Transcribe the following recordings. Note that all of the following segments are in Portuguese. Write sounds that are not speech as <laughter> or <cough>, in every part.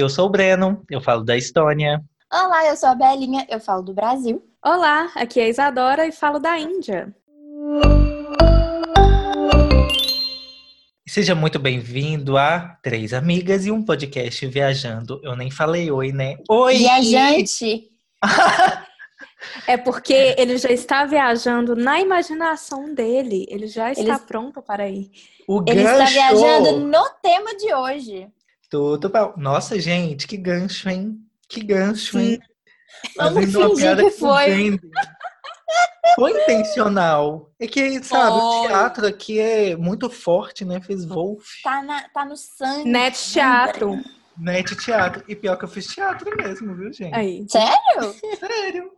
Eu sou o Breno, eu falo da Estônia. Olá, eu sou a Belinha, eu falo do Brasil. Olá, aqui é a Isadora e falo da Índia. Seja muito bem-vindo a Três Amigas e um podcast viajando. Eu nem falei oi, né? Oi! Viajante! <laughs> É porque ele já está viajando na imaginação dele. Ele já está Ele- pronto para ir. O Ele está gancho! viajando no tema de hoje. Tudo bom. Nossa, gente, que gancho, hein? Que gancho, hein? Vamos Fazendo uma fingir piada que foi. Foi intencional. É que, sabe, o Foi. teatro aqui é muito forte, né? Fez Wolf, Tá, na- tá no sangue. Net teatro. net teatro. E pior que eu fiz teatro mesmo, viu, gente? Aí. Sério? Sério.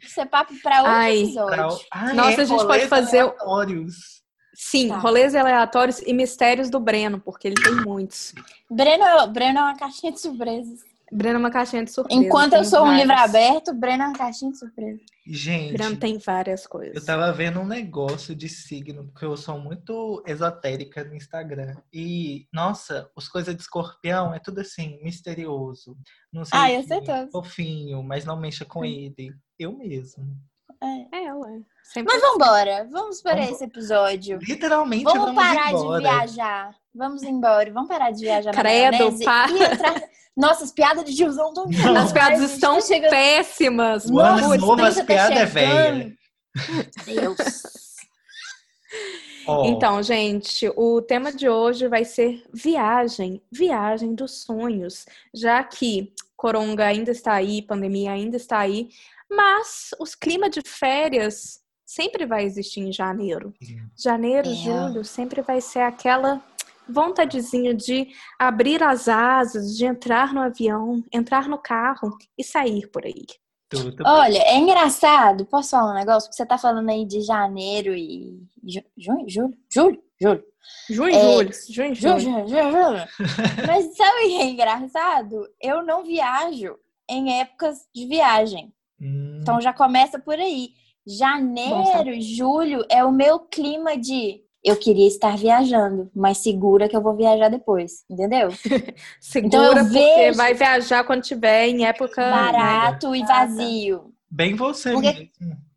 Isso é papo pra outro Ai. episódio. Pra- Ah, Nossa, a gente pode fazer o- aleatórios. Sim, Tá. rolês aleatórios e mistérios do Breno, porque ele tem muitos. Breno, Breno é uma caixinha de surpresas. Breno é uma caixinha de surpresa. Enquanto eu sou um várias. livro aberto, Breno é uma caixinha de surpresa. Gente, Breno tem várias coisas. eu tava vendo um negócio de signo, porque eu sou muito esotérica no Instagram. E, nossa, as coisas de escorpião é tudo assim, misterioso. Não sei Ah, eu sei todos. Fofinho, mas não mexa com ele. Eu mesmo. É. É, ué. Sempre Mas vambora, vamos para Vamos- esse episódio. Literalmente Vamos, vamos, parar embora. de viajar. Vamos embora. Vamos parar de viajar na Credo, para. entrar... Nossa, as piadas de tiozão estão As piadas estão péssimas. O ano Nossa, novo, as 30 tá piadas é chegando. velha. Deus. Ó, Então, gente, o tema de hoje vai ser viagem, viagem dos sonhos, já que Coronga ainda está aí, pandemia ainda está aí, mas os climas de férias sempre vai existir em janeiro. Janeiro, É. julho, sempre vai ser aquela vontadezinha de abrir as asas, de entrar no avião, entrar no carro e sair por aí. tudo Olha, é engraçado. Posso falar um negócio? Porque você tá falando aí de janeiro e. ju- Junho? Julho? Julho? Julho. Junho, É, julho, junho, Julho, julho, julho. Mas sabe o que é engraçado? Eu não viajo em épocas de viagem. Hum, Então já começa por aí. Janeiro, julho é o meu clima de eu queria estar viajando, mas segura que eu vou viajar depois, entendeu? <laughs> Segura Então eu porque vejo- vai viajar quando tiver em época né, Barato e vazio. Bem você Porque-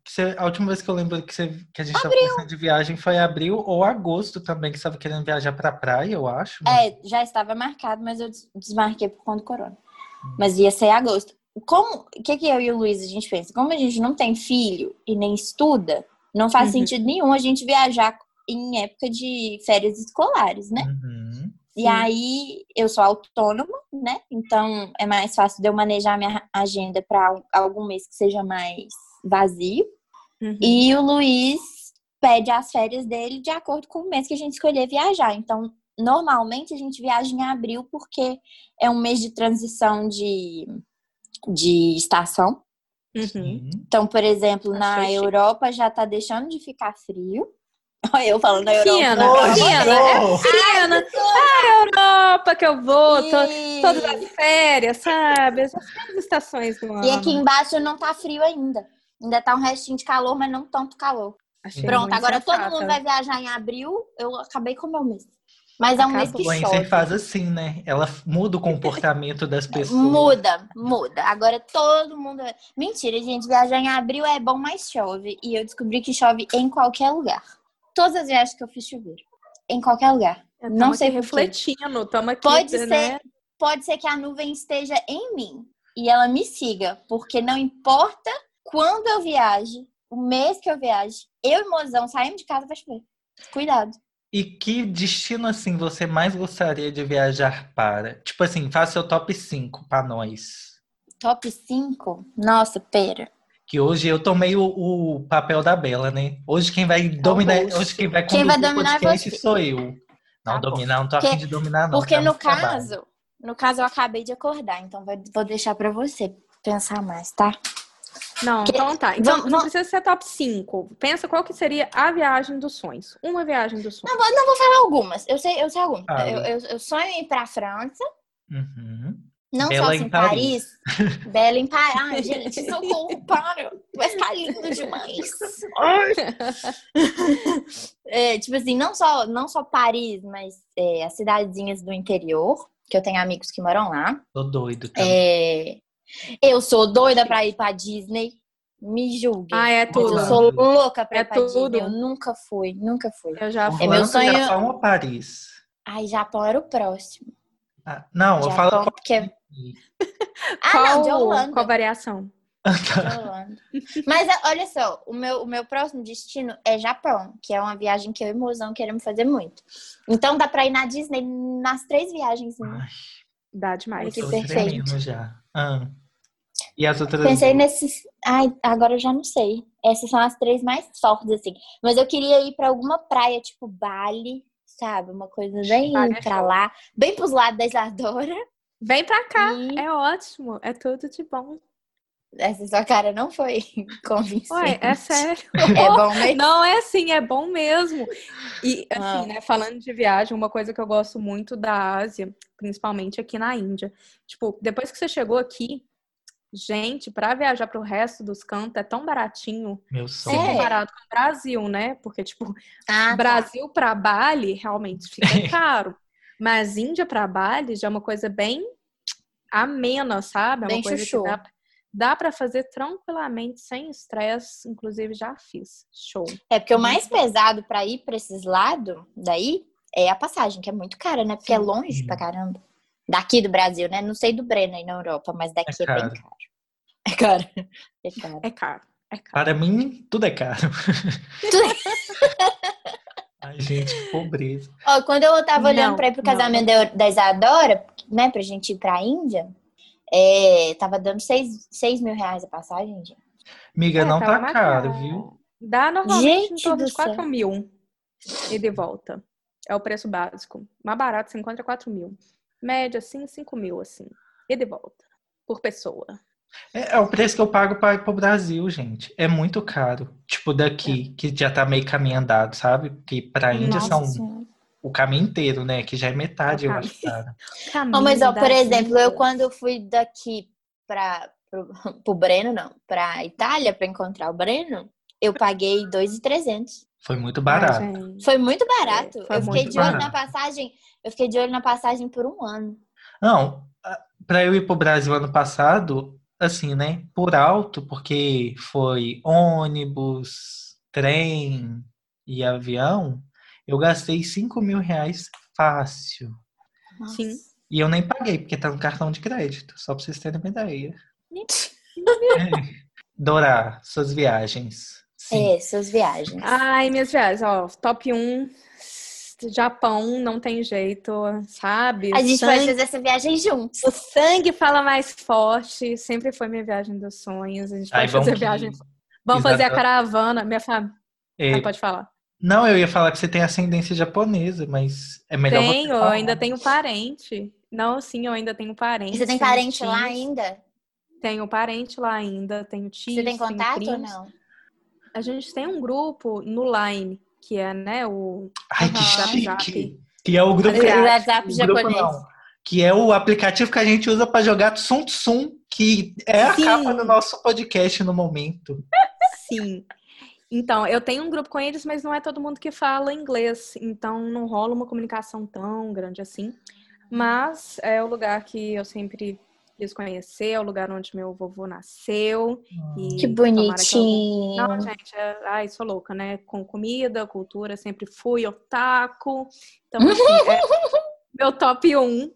você- a última vez que eu lembro que, você, que a gente estava pensando de viagem foi em abril ou agosto também, que você estava querendo viajar pra praia, eu acho. né? É, já estava marcado, mas eu des- desmarquei por conta do corona. Mas ia ser em agosto. Como, o que que eu e o Luiz a gente pensa? Como a gente não tem filho e nem estuda, não faz Uhum. sentido nenhum a gente viajar em época de férias escolares, né? Uhum. E Sim. aí eu sou autônoma, né? Então é mais fácil de eu manejar minha agenda para algum mês que seja mais vazio. Uhum. E o Luiz pede as férias dele de acordo com o mês que a gente escolher viajar. Então, normalmente a gente viaja em abril porque é um mês de transição de, de estação. Uhum. Sim. Então, por exemplo, na Achei chique. Europa já tá deixando de ficar frio. <laughs> Olha eu falando da Europa. Fiana, amor de Fiana. Oh, Fiana, a Europa que eu vou, E- todas as férias, sabe? As estações do ano. E aqui embaixo não tá frio ainda. Ainda tá um restinho de calor, mas não tanto calor. Achei Pronto, agora todo sensata. mundo vai viajar em abril. Eu acabei com o meu mês. Mas é um mês que chove. faz assim, né? Ela muda o <laughs> comportamento das pessoas. Muda, muda. Agora todo mundo. Mentira, gente. Viajar em abril é bom, mas chove. E eu descobri que chove em qualquer lugar. Todas as viagens que eu fiz choveram. Em qualquer lugar. Eu não tamo sei refletindo, estamos aqui, Pode né? Pode ser que a nuvem esteja em mim e ela me siga. Porque não importa quando eu viaje, o mês que eu viaje, eu e mozão saímos de casa pra chover. Cuidado. E que destino, assim, você mais gostaria de viajar para? Tipo assim, faça seu top 5 pra nós. Top 5? Nossa, pera. Que hoje eu tomei o, o papel da Bela, né? Hoje quem vai dominar, bolso. hoje quem vai Quem vai conduzir o dominar é podcast você. sou eu. Não, Tá bom. dominar, não tô Porque- afim de dominar, não. Porque dá no muito trabalho. caso, no caso eu acabei de acordar, então vou deixar pra você pensar mais, tá? Não, Que- então tá. Então Vamos- não vamos- precisa ser top 5. Pensa qual que seria a viagem dos sonhos. Uma viagem dos sonhos. Não, vou- não vou falar algumas. Eu sei, eu sei algumas. Ah, eu, eu, eu sonho em ir pra França. Uhum. Não Bela só em Paris. Paris. <laughs> Bela em Paris. Ai, <laughs> gente, socorro, para. Vai ficar lindo demais. É, tipo assim, não só, não só Paris, mas é, as cidadezinhas do interior. que eu tenho amigos que moram lá. Tô doido também. É, Eu sou doida pra ir pra Disney. Me julguem. Ah, é Mas tudo. eu sou louca pra É ir pra tudo. Disney. Eu nunca fui, nunca fui. Eu já fui. É meu sonho- Japão ou Paris? Ai, Japão era o próximo. Ah, não, eu Japão, falo qual porque... <laughs> Ah, qual, não, de Holanda. qual variação? De Holanda. Mas é, olha só, o meu, o meu próximo destino é Japão, que é uma viagem que eu e o mozão queremos fazer muito. Então dá pra ir na Disney nas três viagens. né? Dá demais. Que tô perfeito. tremendo já. Ah. E as outras Pensei duas? nesses. Ai, agora eu já não sei. Essas são as três mais fortes, assim. Mas eu queria ir pra alguma praia, tipo Bali, sabe? Uma coisa bem Bali é pra show. lá, bem pros lados da Isadora. Vem pra cá. E É ótimo. É tudo de bom. Essa sua cara não foi <laughs> convincente. Ué, é sério. <laughs> É bom mesmo. Não, é assim, é bom mesmo. E, Ah. assim, né, falando de viagem, uma coisa que eu gosto muito da Ásia, principalmente aqui na Índia. Tipo, depois que você chegou aqui, gente, pra viajar pro resto dos cantos é tão baratinho. Meu Se sonho. É. comparado com o Brasil, né? Porque, tipo, Ah, tá. Brasil pra Bali realmente fica <laughs> caro. Mas Índia pra Bali já é uma coisa bem amena, sabe? É Bem uma coisa chuchu. que dá, dá para fazer tranquilamente, sem estresse. Inclusive, já fiz. Show. É porque o mais pesado pra ir pra esses lados daí é a passagem, que é muito cara, né? Porque é Sim. longe pra caramba. Daqui do Brasil, né? Não sei do Breno aí na Europa, mas daqui É é, bem caro. caro. É caro. <laughs> É caro. É caro. É caro. Para mim, tudo é caro. Tudo- <laughs> Ai, gente, que pobreza. Ó, quando eu tava olhando Não, pra ir pro não. casamento da, da Isadora, né, pra gente ir pra Índia, é, tava dando 6 mil reais a passagem, gente. Amiga, É, não tá caro, caro. viu? Dá normalmente Gente em torno do de 4 céu. mil. E de volta. É o preço básico. Mais barato você encontra 4 mil. Média, assim, 5 mil, assim. E de volta. Por pessoa. É, é o preço que eu pago para ir pro Brasil, gente. É muito caro. Tipo, daqui, que já tá meio caminho andado, sabe? Porque pra Índia Nossa são Senhora. O caminho inteiro, né? Que já é metade, <laughs> o eu acho, cara. Ó, mas, ó, por exemplo, eu quando eu fui daqui pra, pro, <laughs> pro Breno, não, pra Itália pra encontrar o Breno, eu paguei 2,300. Foi muito Ah, barato. Foi muito barato. Foi eu fiquei muito de olho na barato. passagem, eu fiquei de olho na passagem por um ano. Não, a- pra eu ir pro Brasil ano passado, assim, né? Por alto, porque foi ônibus, trem e avião, eu gastei 5 mil reais fácil. Nossa. Sim. E eu nem paguei, porque tá no cartão de crédito, só pra vocês terem uma ideia. É. <laughs> Dora, suas viagens. Sim. É, suas viagens. Ai, minhas viagens, ó, top 1, Japão, não tem jeito, sabe? A gente sangue, vai fazer essa viagem juntos. O sangue fala mais forte, sempre foi minha viagem dos sonhos. A gente Ai, pode vamos fazer que- viagem. Vamos fazer a Exato. caravana, minha família. É, pode falar. Não, eu ia falar que você tem ascendência japonesa, mas é melhor você Tenho, eu ainda tenho parente. Não, sim, eu ainda tenho parente. E você tem parente lá tios, ainda? Tenho parente lá ainda, tenho tios. Você tem contato ou não? A gente tem um grupo no Line, que é, né, o Ai, que Aham. chique! WhatsApp. Que é o grupo O. WhatsApp O grupo japonês. não. Que é o aplicativo que a gente usa para jogar Tsum Tsum, que é a Sim. capa do nosso podcast no momento. Sim. Então, eu tenho um grupo com eles, mas não é todo mundo que fala inglês. Então, não rola uma comunicação tão grande assim. Mas é o lugar que eu sempre quis conhecer, é o lugar onde meu vovô nasceu. E Que tomara que eu- bonitinho. Não, gente, é... ai, sou louca, né? Com comida, cultura, sempre fui otaku. Então, assim, é <laughs> meu top 1,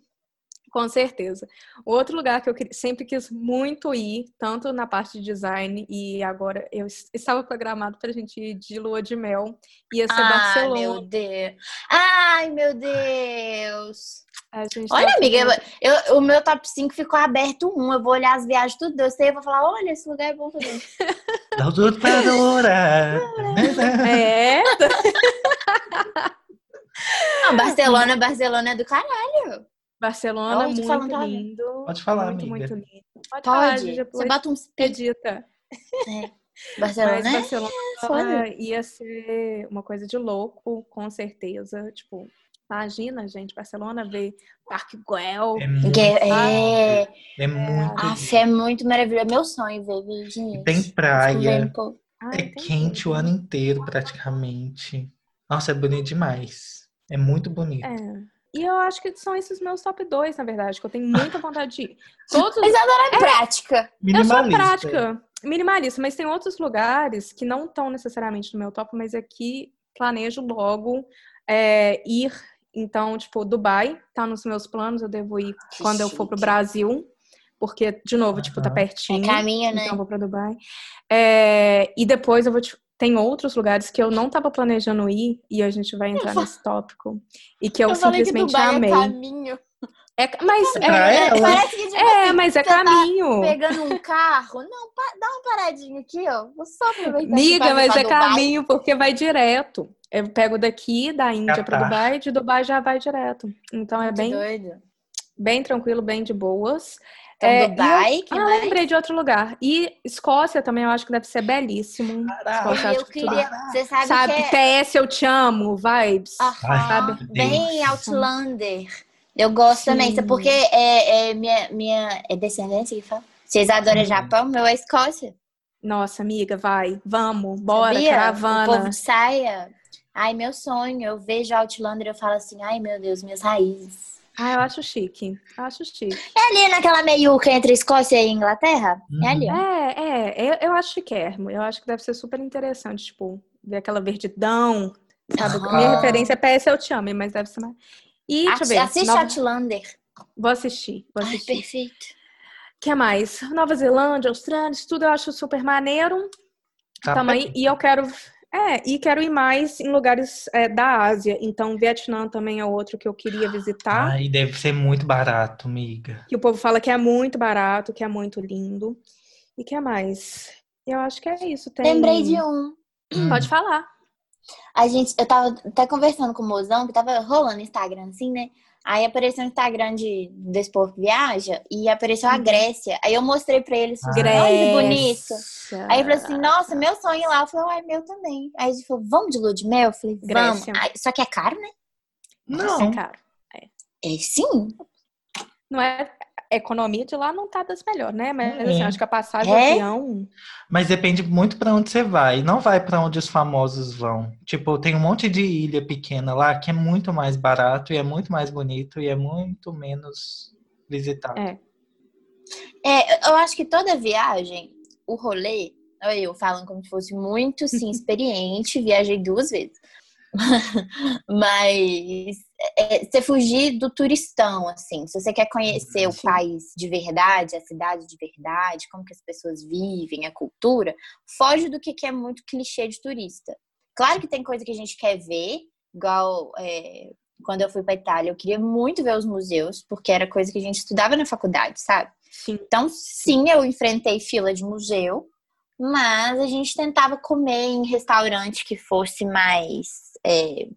com certeza. O outro lugar que eu sempre quis muito ir, tanto na parte de design, e agora eu es- estava programado pra gente ir de lua de mel, ia ser Ai, Barcelona. meu Deus. Ai, meu Deus. A gente Olha, tava amiga, eu, eu- o meu top 5 ficou aberto um. Eu vou olhar as viagens tudo. Eu sei, eu vou falar, olha, esse lugar é bom também. <laughs> Dá tudo pra Dora. É, Não, Barcelona, Barcelona é do caralho. Barcelona, tô muito tá lindo. Pode falar, muito, amiga. muito lindo. Pode, falar, Pode. Gigi, Você bota uns pi. edita. Barcelona Mas é Barcelona foda. ia ser uma coisa de louco, com certeza. Tipo, imagina, gente, Barcelona ver Parque Güell. É muito, é, é muito Aff, é muito maravilhoso. É meu sonho ver, viu, gente. Tem praia. Ai, é tem quente o ano inteiro praticamente. Nossa, é bonito demais. É muito bonito. É. E eu acho que são esses meus top 2, na verdade, que eu tenho muita vontade de ir. <laughs> Todos... Isadora é prática. Eu sou Minimalista. prática, minimalista, mas tem outros lugares que não estão necessariamente no meu top, mas aqui planejo logo é, ir. Então, tipo, Dubai tá nos meus planos, eu devo ir Que quando eu for pro chique. Brasil, porque, de novo, tipo, tá pertinho. É caminho, né? Então, eu vou pra Dubai. É, e depois eu vou. Te- Tem outros lugares que eu não tava planejando ir e a gente vai entrar nesse tópico. E que eu, falei que simplesmente Dubai amei. é caminho. É, mas Pra é, ela. Parece que tipo, é, assim, mas é você tá caminho. pegando um carro. Não, pa- dá uma paradinha aqui, ó. Vou só aproveitar. Miga, mas é Dubai. caminho porque vai direto. Eu pego daqui, da Índia pra Catar. Dubai, de Dubai já vai direto. Então é Muito bem, doido. bem tranquilo, bem de boas. Então, É, e eu- Dubai, que ah, mais? lembrei de outro lugar. E Escócia também eu acho que deve ser belíssimo. Caraca. Escócia, eu queria. Você sabe, Sabe, que é. TS eu te amo, vibes. Ai, bem. Outlander. Eu gosto também, Sim. sabe? porque é, é minha, minha é descendência que fala. Vocês adoram Uhum. Japão, meu é Escócia. Nossa, amiga, vai, vamos, bora, sabia? O caravana. povo de saia. Ai, meu sonho. Eu vejo Outlander e eu falo assim, ai meu Deus, minhas raízes. Ah, eu acho chique. Acho chique. É ali naquela meiuca entre Escócia e Inglaterra? Uhum. É ali, ó. É, é, eu, eu acho chiquérrimo. Eu acho que deve ser super interessante, tipo, ver aquela verdidão, sabe? Minha referência é PS Eu Te Amo, mas deve ser mais... E, deixa eu ver. Assiste Nova- Outlander. Vou assistir, vou Ai, assistir. perfeito. O que mais? Nova Zelândia, Austrália, isso tudo eu acho super maneiro. Tá também. E eu quero... É, e quero ir mais em lugares é, da Ásia. Então, Vietnã também é outro que eu queria visitar. Ai, deve ser muito barato, amiga. que o povo fala que é muito barato, que é muito lindo. E que é mais? Eu acho que é isso. Tem... Lembrei de um. Pode falar. A gente, eu tava até conversando com o mozão, que tava rolando Instagram, assim, né? Aí apareceu o Instagram de, desse povo que viaja e apareceu a Uhum. Grécia. Aí eu mostrei pra ele assim, Ah. olha que bonito. Grécia. Aí ele falou assim, nossa, meu sonho lá. Eu falei, ai, meu também. Aí ele falou, vamos de lua de mel? Eu falei, vamos. Grécia. Aí, só que é caro, né? Nossa, Não, cara. É sim. Não é. A economia de lá não tá das melhores, né? Mas É. assim, acho que a passagem É? avião. mas depende muito pra onde você vai. Não vai pra onde os famosos vão. Tipo, tem um monte de ilha pequena lá que é muito mais barato e é muito mais bonito e é muito menos visitado. É. É, eu acho que toda viagem, o rolê, olha eu falando como se fosse muito, sim, <laughs> experiente, viajei duas vezes. <laughs> Mas é, você fugir do turistão, assim, se você quer conhecer o país de verdade, a cidade de verdade, como que as pessoas vivem, a cultura, foge do que que é muito clichê de turista. Claro que tem coisa que a gente quer ver, igual é, quando eu fui para Itália, eu queria muito ver os museus, porque era coisa que a gente estudava na faculdade, sabe? Sim. Então, sim, eu enfrentei fila de museu, mas a gente tentava comer em restaurante que fosse mais é,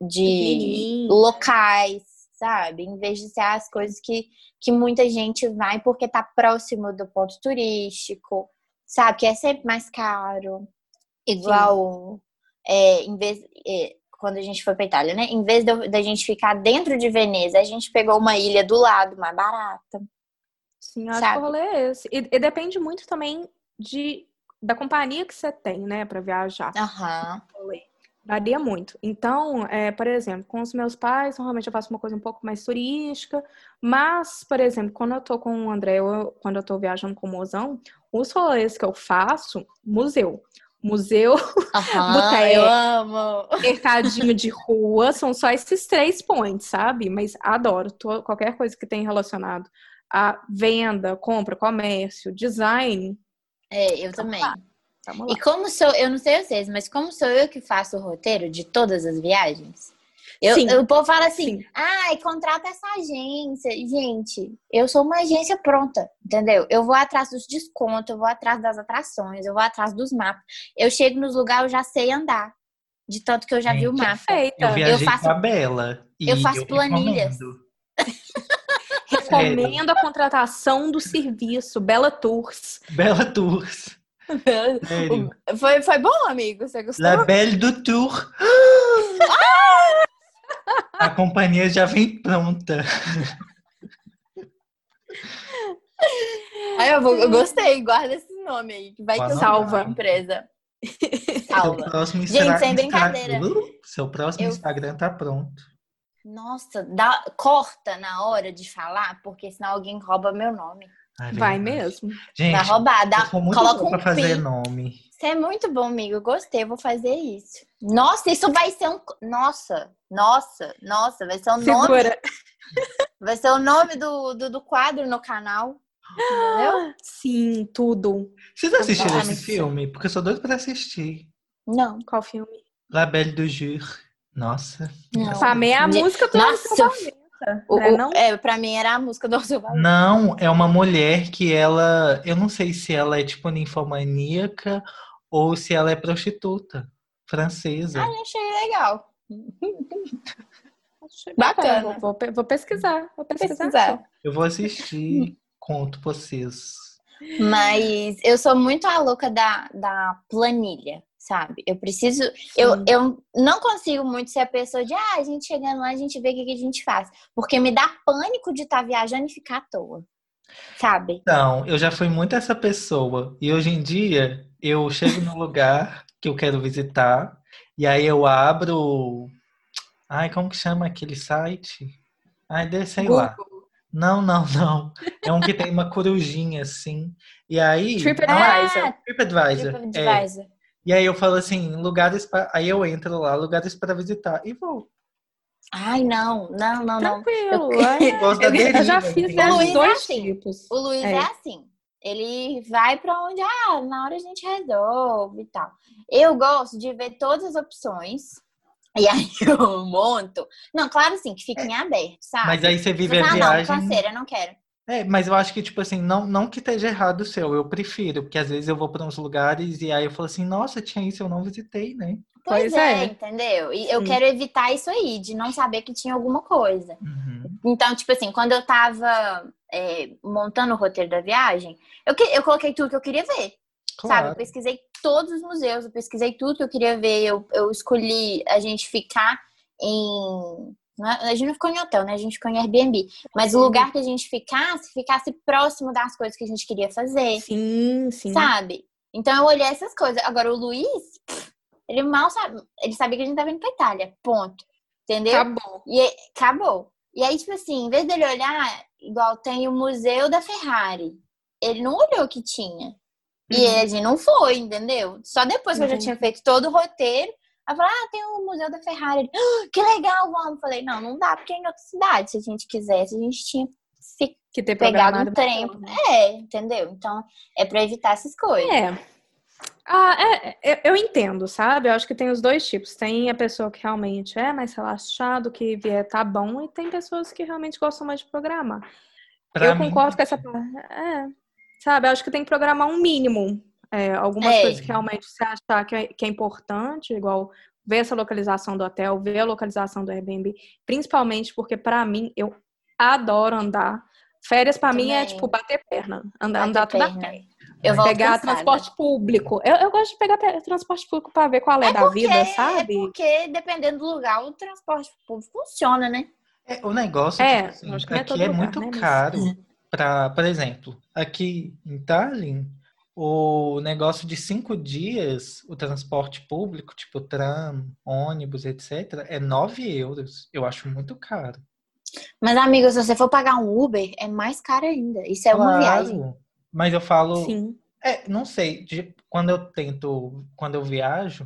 de locais, sabe? Em vez de ser as coisas que, que muita gente vai porque tá próximo do ponto turístico, sabe? Que é sempre mais caro. Igual, é, em vez, é, quando a gente foi pra Itália, né? Em vez de- da gente ficar dentro de Veneza, a gente pegou uma ilha do lado, mais barata. Sim, acho Sabe? que o rolê é esse. E, e depende muito também de, da companhia que você tem, né, pra viajar. Aham. Varia muito. Então, é, por exemplo, com os meus pais, normalmente eu faço uma coisa um pouco mais turística, mas, por exemplo, quando eu tô com o André, ou quando eu tô viajando com o mozão, os rolês que eu faço, museu. Museu, <laughs> Aham, Boteco. eu amo. mercadinho de rua, são só esses três points, sabe? Mas adoro to- qualquer coisa que tenha relacionado a venda, compra, comércio, design. É, eu Vamos também. lá. Vamos lá. E como sou, eu não sei vocês, mas como sou eu que faço o roteiro de todas as viagens, eu, Sim. o povo fala assim, Sim. ai, contrata essa agência. Gente, eu sou uma agência pronta, entendeu? Eu vou atrás dos descontos, eu vou atrás das atrações, eu vou atrás dos mapas. Eu chego nos lugares, eu já sei andar. De tanto que eu já vi o Gente, mapa. Perfeita. Eu viajei faço- com a Bela. E eu faço planilhas. recomendo. Recomendo a contratação do serviço Bela Tours. Bela Tours. Sério. Foi, foi bom, amigo? Você gostou? La Belle do Tour. A companhia já vem pronta. Aí eu, vou, eu gostei, guarda esse nome aí, que vai que Salva. salva empresa. Seu Salva. próximo Gente, Instagram- sem brincadeira. Uh, Seu próximo Eu- Instagram tá pronto. Nossa, dá, corta na hora de falar, porque senão alguém rouba meu nome. Ai, Vai verdade. mesmo. Gente, Vai roubar, dá, eu coloca um pra fazer pi. nome. Isso é muito bom, amigo. Eu gostei, eu vou fazer isso. Nossa, isso vai ser um. Nossa, nossa, nossa, vai ser o nome. Segura. <laughs> Vai ser o nome do, do, do quadro no canal. Entendeu? <gasps> Sim, tudo. Vocês assistiram Vamos. esse filme? Porque eu sou doido pra assistir. Não. Qual filme? La Belle du Jour. Nossa. Não. Famé é a música do Nossa, Valença, O, o- não? é, pra mim era a música do Alceu Valença. Não, é uma mulher que ela. Eu não sei se ela é tipo ninfomaníaca ou se ela é prostituta francesa. Ai, achei legal. <laughs> Achei bacana. Vou, vou vou pesquisar. Vou pesquisar. Pesquisar. Eu vou assistir, conto pra vocês. Mas eu sou muito a louca da, da planilha, sabe? Eu preciso. Eu, Sim. eu não consigo muito ser a pessoa de, ah, a gente chegando lá, a gente vê o que, a gente faz. Porque me dá pânico de estar viajando e ficar à toa. Sabe? Então, eu já fui muito essa pessoa. E hoje em dia, eu chego no lugar que eu quero visitar. E aí eu abro. Ai, como que chama aquele site? Ai, sei lá. Não, não, não. É um que tem uma corujinha assim. E aí. <laughs> TripAdvisor. Ah, TripAdvisor. É. E aí eu falo assim, lugares para. Aí eu entro lá, lugares para visitar. E vou. Ai, não, não, não, não. Tranquilo. Eu- é. <laughs> Gosto da Eu, eu já fiz né, é dois assim. tipos. O Luiz É. é. assim. Ele vai pra onde, ah, na hora a gente resolve e tal. Eu gosto de ver todas as opções. E aí <laughs> eu monto. Não, claro assim, que fique em aberto, sabe? Mas aí você vive Você a ah, não, viagem. canseira, não quero. É, mas eu acho que, tipo assim, não, não que esteja errado o seu, eu prefiro, porque às vezes eu vou para uns lugares e aí eu falo assim, nossa, tinha isso, eu não visitei, né? Pois, Pois é, é. entendeu? E eu Sim. quero evitar isso aí, de não saber que tinha alguma coisa. Uhum. Então, tipo assim, quando eu tava é, montando o roteiro da viagem, eu, que- eu coloquei tudo que eu queria ver. Sabe? Eu Claro. pesquisei todos os museus, eu pesquisei tudo que eu queria ver. Eu, eu escolhi a gente ficar em. Não é- A gente não ficou em hotel, né? A gente ficou em Airbnb. Mas o lugar que a gente ficasse, ficasse próximo das coisas que a gente queria fazer. Sim, sim. Sabe? Então eu olhei essas coisas. Agora o Luiz, ele mal sabe. Ele sabia que a gente tava indo pra Itália. Ponto. Entendeu? Acabou. E acabou. E aí, tipo assim, em vez dele olhar, igual tem o Museu da Ferrari, ele não olhou o que tinha. E Uhum. a gente não foi, entendeu? Só depois que eu já Entendi. tinha feito todo o roteiro, ela falou: Ah, tem o Museu da Ferrari. Ele, "Ah, que legal, vamos. Falei: Não, não dá, porque é em outra cidade. Se a gente quisesse, a gente tinha se Que ter pegado programado um trem. melhor, né? É, entendeu? Então, é pra evitar essas coisas. É. Ah, é, é, eu entendo, sabe? Eu acho que tem os dois tipos. Tem a pessoa que realmente é mais relaxado, que vier tá bom, e tem pessoas que realmente gostam mais de programar. Pra eu mim, concordo com essa parte. É, sabe? Eu acho que tem que programar um mínimo. É, algumas É. coisas que realmente você achar que é, que é importante, igual ver essa localização do hotel, ver a localização do Airbnb, principalmente porque, pra mim, eu adoro andar. Férias, pra mim, é tipo bater perna, andar, Bater andar tudo a perna. pé. Eu volto pegar cansada. transporte público. Eu, eu gosto de pegar pe- transporte público pra ver qual é, É da porque, vida, é sabe? porque, dependendo do lugar, o transporte público funciona, né? é, o negócio É, tipo assim, acho que não é aqui é lugar, muito né, mas- caro para, por exemplo, aqui em Tallinn, o negócio de cinco dias, o transporte público, tipo tram, ônibus, etc., é 9 euros. Eu acho muito caro. Mas, amigo, se você for pagar um Uber, é mais caro ainda. Isso é uma Claro, viagem. Mas eu falo, Sim. É, não sei. de- quando eu tento, quando eu viajo,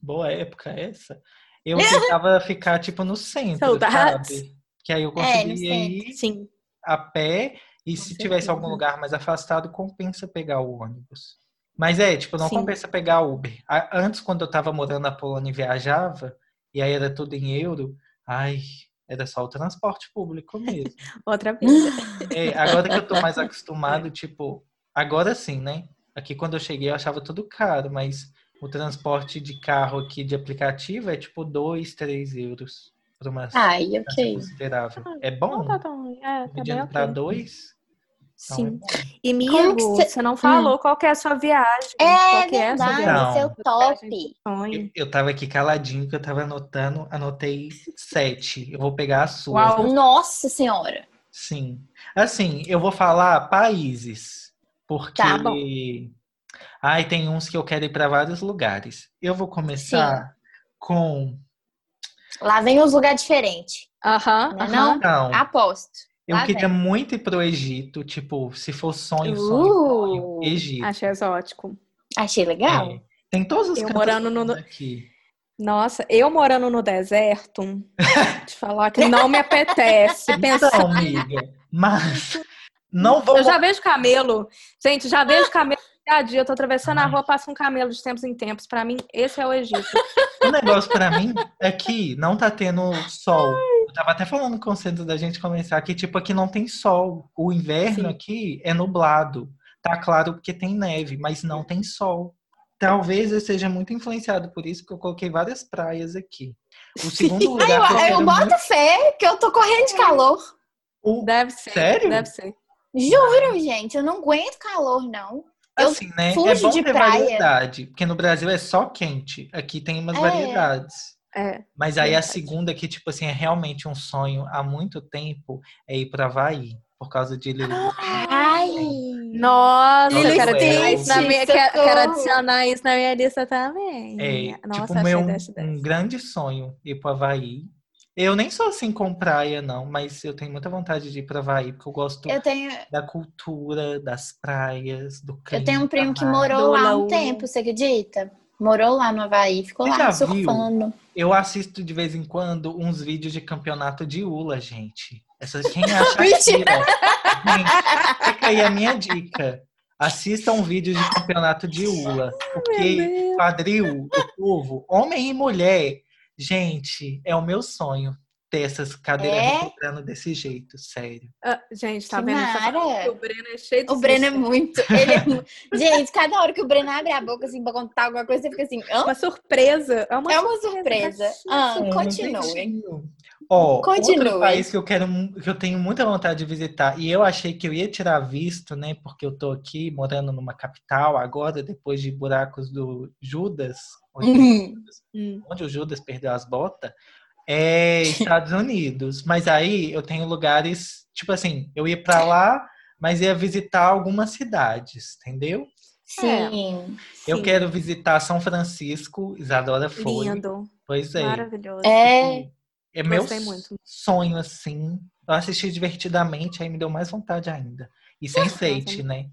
boa época essa, eu <laughs> tentava ficar tipo no centro, Saudades. sabe? Que aí eu É, conseguia ir Sim. a pé e se tivesse algum lugar mais afastado, compensa pegar o ônibus. Mas é, tipo, não Sim. compensa pegar Uber. Antes, quando eu tava morando na Polônia e viajava, e aí era tudo em euro, ai, era só o transporte público mesmo. <laughs> Outra vida. É, agora que eu tô mais <laughs> acostumado, tipo, agora sim, né? Aqui quando eu cheguei eu achava tudo caro, mas o transporte de carro aqui de aplicativo é tipo 2, 3 euros por uma Ai, distância ok. considerável. É Não bom? tá tão. É, tá bem Dividindo pra ok. dois? Então Sim. é. E, cê- você não falou qual que é a sua viagem. É qual que é a verdade? Não. seu top. Eu, eu tava aqui caladinho que eu tava anotando, anotei sete. Eu vou pegar a sua. Uau. Nossa senhora. Sim. Assim, eu vou falar países, porque Tá bom. ai, tem uns que eu quero ir para vários lugares. Eu vou começar com Lá vem uns lugares diferentes. Aham, Não é aham. Não, Aposto. Eu Lá queria muito ir pro Egito, tipo, se for sonho, sonho, sonho, Uh, Egito. Achei exótico. Achei legal. É. Tem todos os Eu morando no- aqui. Nossa, eu morando no deserto, <laughs> te falar que não me apetece pensar. Então, amiga, mas não vou. Eu já vejo camelo. Gente, já vejo camelo dia a dia. Eu tô atravessando a rua, passa um camelo de tempos em tempos. Pra mim, esse é o Egito. O <laughs> negócio pra mim é que não tá tendo sol. Eu tava até falando com o centro da gente começar que, tipo, aqui não tem sol. O inverno Sim. aqui é nublado. Tá claro porque tem neve, mas não tem sol. Talvez eu seja muito influenciado por isso que eu coloquei várias praias aqui. O <laughs> segundo lugar Eu, que eu eu quero boto muito... fé que eu tô correndo de calor. o- Deve ser. Sério? Deve ser. Juro, gente, eu não aguento calor, não. Eu Assim, né? É fujo bom de ter praia. variedade. Porque no Brasil é só quente. Aqui tem umas É. variedades. É. Mas aí a segunda, que, tipo assim, é realmente um sonho há muito tempo, é ir pra Havaí. Por causa de Lilo. Ai. Nossa, eu Lilo quero, adicionar Stitch, isso na minha, quero, quero adicionar isso na minha lista também. É, Nossa, tipo, meu, 10 de 10. um grande sonho ir pro Havaí. Eu nem sou assim com praia, não, mas eu tenho muita vontade de ir pra Havaí, porque eu gosto Eu tenho, da cultura, das praias, do clima. eu tenho um primo que morou lá um tempo, você acredita? Morou lá no Havaí, ficou Você lá já viu? Eu assisto de vez em quando uns vídeos de campeonato de Ula, gente. Essa, quem <laughs> acha Mentira! Gente, fica aí a minha dica. Assista um vídeo de campeonato de Ula. Porque quadril, o povo, homem e mulher, gente, é o meu sonho ter essas cadeiras É? recuperando desse jeito, sério. Ah, gente, tá Que vendo? Mara. O Breno é cheio de O Breno é muito. Ele é <laughs> Gente, cada hora que o Breno abre a boca assim pra contar alguma coisa, você fica assim, hã? Uma surpresa. É uma, É uma surpresa. Ah, Um continue. Ó, Continue. outro país que eu quero, que eu tenho muita vontade de visitar, e eu achei que eu ia tirar visto, né? Porque eu tô aqui morando numa capital agora, depois de buracos do Judas, onde, Uhum. Hum. onde o Judas perdeu as botas, é Estados Unidos. Mas aí eu tenho lugares, tipo assim, eu ia pra lá, mas ia visitar algumas cidades, entendeu? Sim. Eu Sim. quero visitar São Francisco, Isadora foi. Lindo. Pois é. Maravilhoso. É. É meu sonho, assim. Eu assisti divertidamente, aí me deu mais vontade ainda. E sem Sense8, né?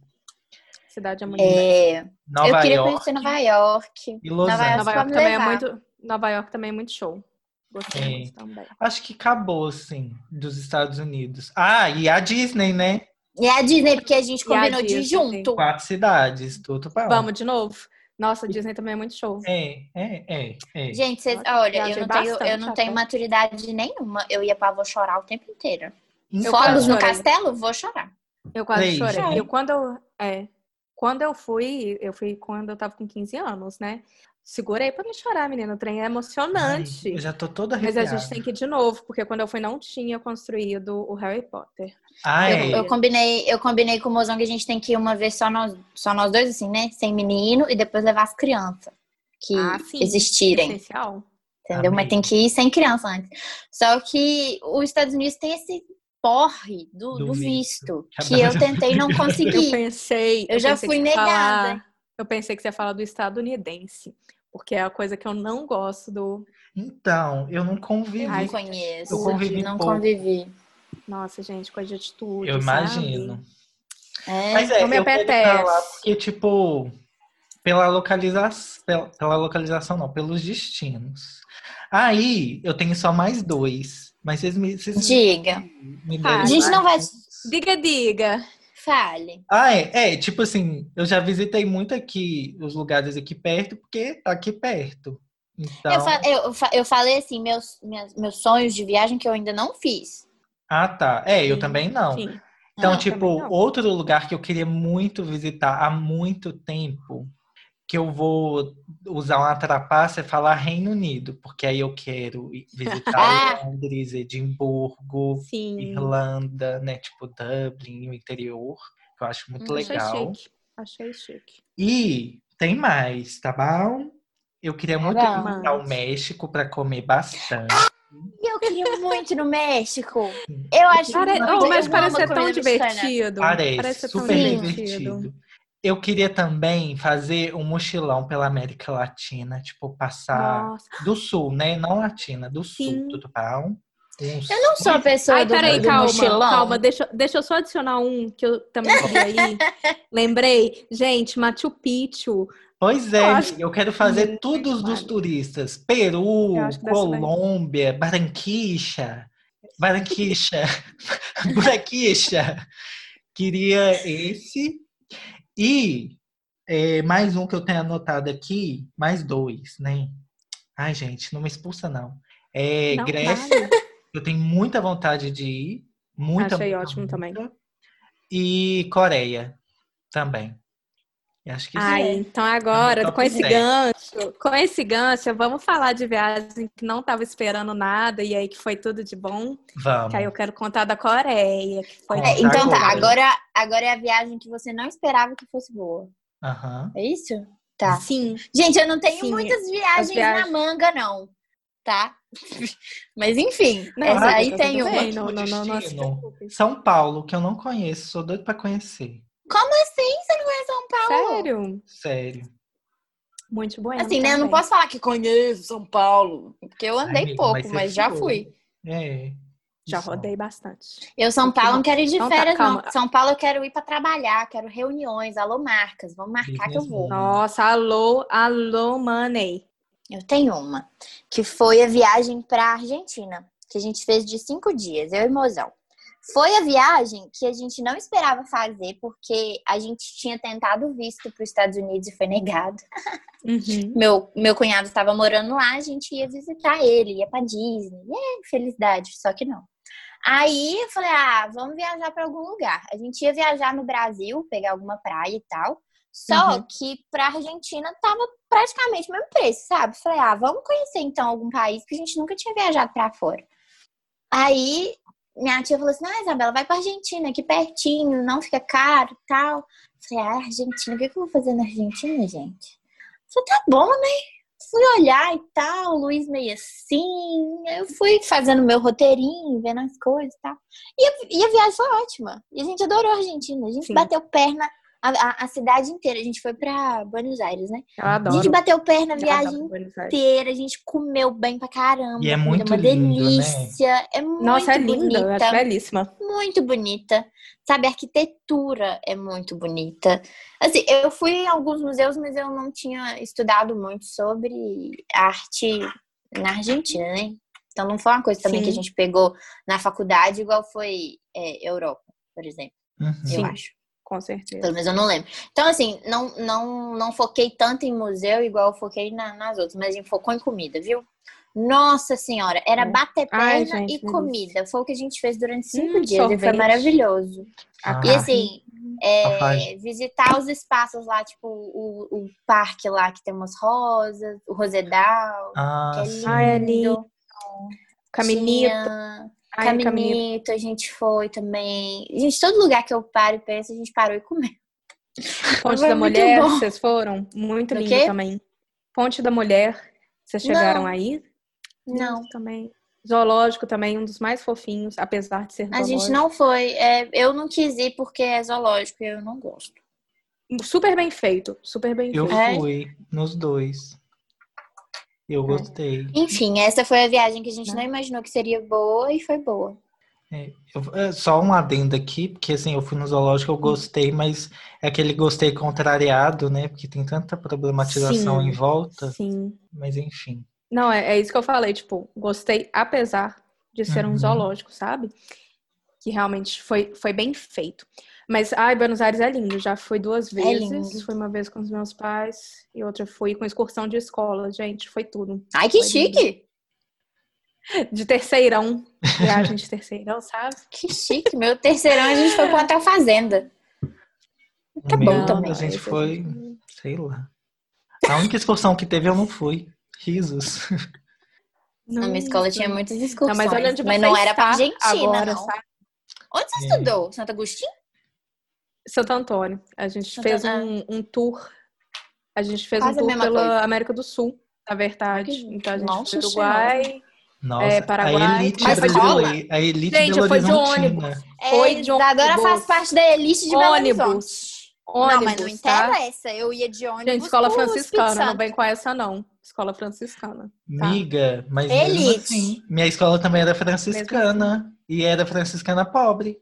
Cidade é muito É, Nova eu queria York conhecer Nova York. e Los Nova Angeles. Nova York também é muito. Nova York também é muito show. Gostei É. muito também. Acho que acabou, assim, dos Estados Unidos. Ah, e a Disney, né? E a Disney, porque a gente E a combinou de ir Disney. junto. Quatro cidades, tudo lá. Vamos de novo? Nossa, Disney também é muito show. É, é, é, é. Gente, vocês, olha, eu viajei não, tenho, eu não tenho maturidade nenhuma. Eu ia pra vou chorar o tempo inteiro. Então, Fogos no castelo, vou chorar. Eu quase chorei. É. Eu quando eu, é, quando eu fui, eu fui quando eu tava com 15 anos, né? Segurei pra não chorar, menina. O trem é ai, emocionante. eu já tô toda Mas arrepiada. a gente tem que ir de novo, porque quando eu fui não tinha construído o Harry Potter. Ah, Eu, é. eu combinei, eu combinei com o mozão que a gente tem que ir uma vez só nós, só nós dois, assim, né? Sem menino e depois levar as crianças que Ah, sim. existirem. Essencial. Entendeu? Mas tem que ir sem criança antes. Só que os Estados Unidos tem esse porre do, Do do visto. visto, Que eu tentei não Eu conseguir. pensei. Eu já pensei fui negada. falar- eu pensei que você ia falar do estadunidense. Porque é a coisa que eu não gosto do. Então, eu não convivi. Ai, não conheço. eu convivi não pouco. convivi. Nossa, gente, coisa de atitude. Eu sabe? imagino. É. Mas é, me eu apetece. lá porque, tipo, pela localização, pela, pela localização não, pelos destinos. Aí, eu tenho só mais dois, mas vocês me, vocês Diga. me Ah, deram A gente não vai. mais. Diga, diga. Fale. Ah, é, é, tipo assim, eu já visitei muito aqui, os lugares aqui perto, porque tá aqui perto. Então, Eu, fa- eu, fa- eu falei assim, meus, minhas- meus sonhos de viagem que eu ainda não fiz. ah, tá. É, eu Sim, também não. Sim. Então, Ah, tipo, não. outro lugar que eu queria muito visitar há muito tempo, que eu vou usar uma trapaça é falar Reino Unido, porque aí eu quero ir visitar Ah. <laughs> Londres, Edimburgo, Sim. Irlanda, né? Tipo, Dublin, o interior, que eu acho muito Hum, Achei legal. chique. Achei chique. E tem mais, tá bom? Eu queria muito Legal. visitar o México para comer bastante. E eu queria muito ir no México. Eu acho Pare... muito- Oh, mas parece ser tão divertido. Parece, ser tão super divertido. divertido. Eu queria também fazer um mochilão pela América Latina, tipo, passar Nossa. do sul, né? Não latina, do sul, Sim. tudo bom? uns Eu não sou a pessoa Ai, do, peraí, do calma, mochilão. calma. Deixa, deixa eu só adicionar um que eu também queria ir. <laughs> Lembrei, gente, Machu Picchu. Pois Eu é, acho eu quero fazer todos dos turistas. Peru, Eu. Colômbia, Barranquicha, Barranquicha, <laughs> Buraquicha. Queria esse. E é, mais um que eu tenho anotado aqui, mais dois, né? Ai, gente, não me expulsa, não. É Não, Grécia, vale. <laughs> eu tenho muita vontade de ir. Muita, Achei muita, ótimo também. muita. E Coreia também. Acho que Ai, sim. então agora, top com esse 10. gancho, com esse gancho, vamos falar de viagem que não estava esperando nada e aí que foi tudo de bom. Vamos. Que aí eu quero contar da Coreia, que foi Conta É, então tá, agora. agora, é a viagem que você não esperava que fosse boa. Aham. É isso? Tá. Sim, Gente, eu não tenho Sim, muitas viagens, viagens- na manga, não. Tá? <laughs> Mas enfim, Não, essa aí tem bem, uma. não, não, não, não. São Paulo, que eu não conheço, sou doido pra conhecer. Como assim você não conhece São Paulo? Sério? Sério. Muito bom. Assim, né? Eu não posso falar que conheço São Paulo, porque eu andei amiga, pouco, mas mas, já fui. É. Já Isso. rodei bastante. Eu, São Paulo, não quero ir de Então tá, férias, calma. não. São Paulo, eu quero ir pra trabalhar, quero reuniões, alô, marcas. Vamos marcar que eu vou. Nossa, alô, alô, money. Eu tenho uma, que foi a viagem pra Argentina, que a gente fez de cinco dias, eu e Mozão. Foi a viagem que a gente não esperava fazer, porque a gente tinha tentado visto para os Estados Unidos e foi negado. Uhum. <laughs> Meu, meu cunhado estava morando lá, a gente ia visitar ele, ia pra Disney. É, felicidade, só que não. Aí eu falei, ah, vamos viajar para algum lugar. A gente ia viajar no Brasil, pegar alguma praia e tal. Só Uhum. que pra Argentina tava praticamente o mesmo preço, sabe? Falei, ah, vamos conhecer então algum país que a gente nunca tinha viajado pra fora. Aí minha tia falou assim: ah, Isabela, vai pra Argentina, aqui pertinho, não fica caro e tal. Falei, ah, Argentina, o que, que eu vou fazer na Argentina, gente? Falei, tá bom, né? Fui olhar e tal, o Luiz meio assim. Eu fui fazendo meu roteirinho, vendo as coisas e tal. E a, e a viagem foi ótima. E a gente adorou a Argentina. A gente Sim. bateu perna a, a, a cidade inteira. A gente foi pra Buenos Aires, né? Eu A adoro. gente bateu perna a Eu viagem inteira. A gente comeu bem pra caramba. E é a muito uma lindo, né? delícia. É muito Nossa, é linda, bonita acho belíssima. muito bonita. Sabe, a arquitetura é muito bonita. Assim, eu fui em alguns museus, mas eu não tinha estudado muito sobre arte na Argentina, né? Então não foi uma coisa também Sim. que a gente pegou na faculdade, igual foi é, Europa, por exemplo, Uhum. eu Sim. acho. Com certeza. Pelo menos eu não lembro. Então, assim, não, não, não foquei tanto em museu igual eu foquei na- nas outras, mas a gente focou em comida, viu? Nossa senhora, era bater perna Ai, gente, e delícia. comida. Foi o que a gente fez durante cinco Hum, dias e foi maravilhoso. Ah. E assim, é, visitar os espaços lá, tipo o, o parque lá que tem umas rosas, o Rosedal, Ah, que é lindo. Ai, é lindo. Caminito. Tinha Ai, caminito. Caminito, a gente foi também. Gente, todo lugar que eu paro e penso, a gente parou e comeu. <laughs> Ponte da Mulher, bom. vocês foram? Muito Do lindo quê? também. Ponte da Mulher, vocês chegaram Não. aí? Não. Lindo Também. Zoológico também, um dos mais fofinhos, apesar de ser A gente não foi. é, eu não quis ir porque é zoológico e eu não gosto. Super bem feito, super bem Eu feito. É? fui nos dois. Eu gostei. Enfim, essa foi a viagem que a gente Né? não imaginou que seria boa e foi boa. É, eu- é, só um adendo aqui, porque assim, eu fui no zoológico, eu gostei, mas é aquele gostei contrariado, né? Porque tem tanta problematização Sim. em volta, Sim. mas enfim. Não, é, é isso que eu falei, tipo, gostei apesar de ser um Uhum. zoológico, sabe? Que realmente foi, foi bem feito. Mas, ai, Buenos Aires é lindo. Já fui duas vezes. lindo. Fui uma vez com os meus pais e outra fui com excursão de escola. Gente, foi tudo. Ai, que Foi lindo. chique! De terceirão. Viagem de terceirão, sabe? <laughs> Que chique. Meu terceirão a gente foi pro Hotel Fazenda. Tá bom meu, também. A gente foi, sei lá. A única excursão que teve eu não fui. Risos. Na minha escola tinha muitas Não, excursões. mas onde mas você não era pra Argentina, agora, não. sabe? Onde você É. estudou? Santo Agostinho? Santo Antônio. A gente Santo fez um, um tour. A gente fez Quase um tour pela coisa. América do Sul, na verdade. Que- Então a gente Nossa foi Uruguai. Nossa, É, Paraguai. a elite Mas brasileira, a elite Gente, foi de Horizontina. ônibus. Foi É, de Agora ônibus. faz parte da elite de Ônibus. Ônibus, não, mas não tá? interessa. Eu ia de ônibus. Gente, escola franciscana, não vem com essa não. Escola franciscana. Tá. Miga, mas mesmo Elite. assim, minha escola também era franciscana. E era franciscana pobre.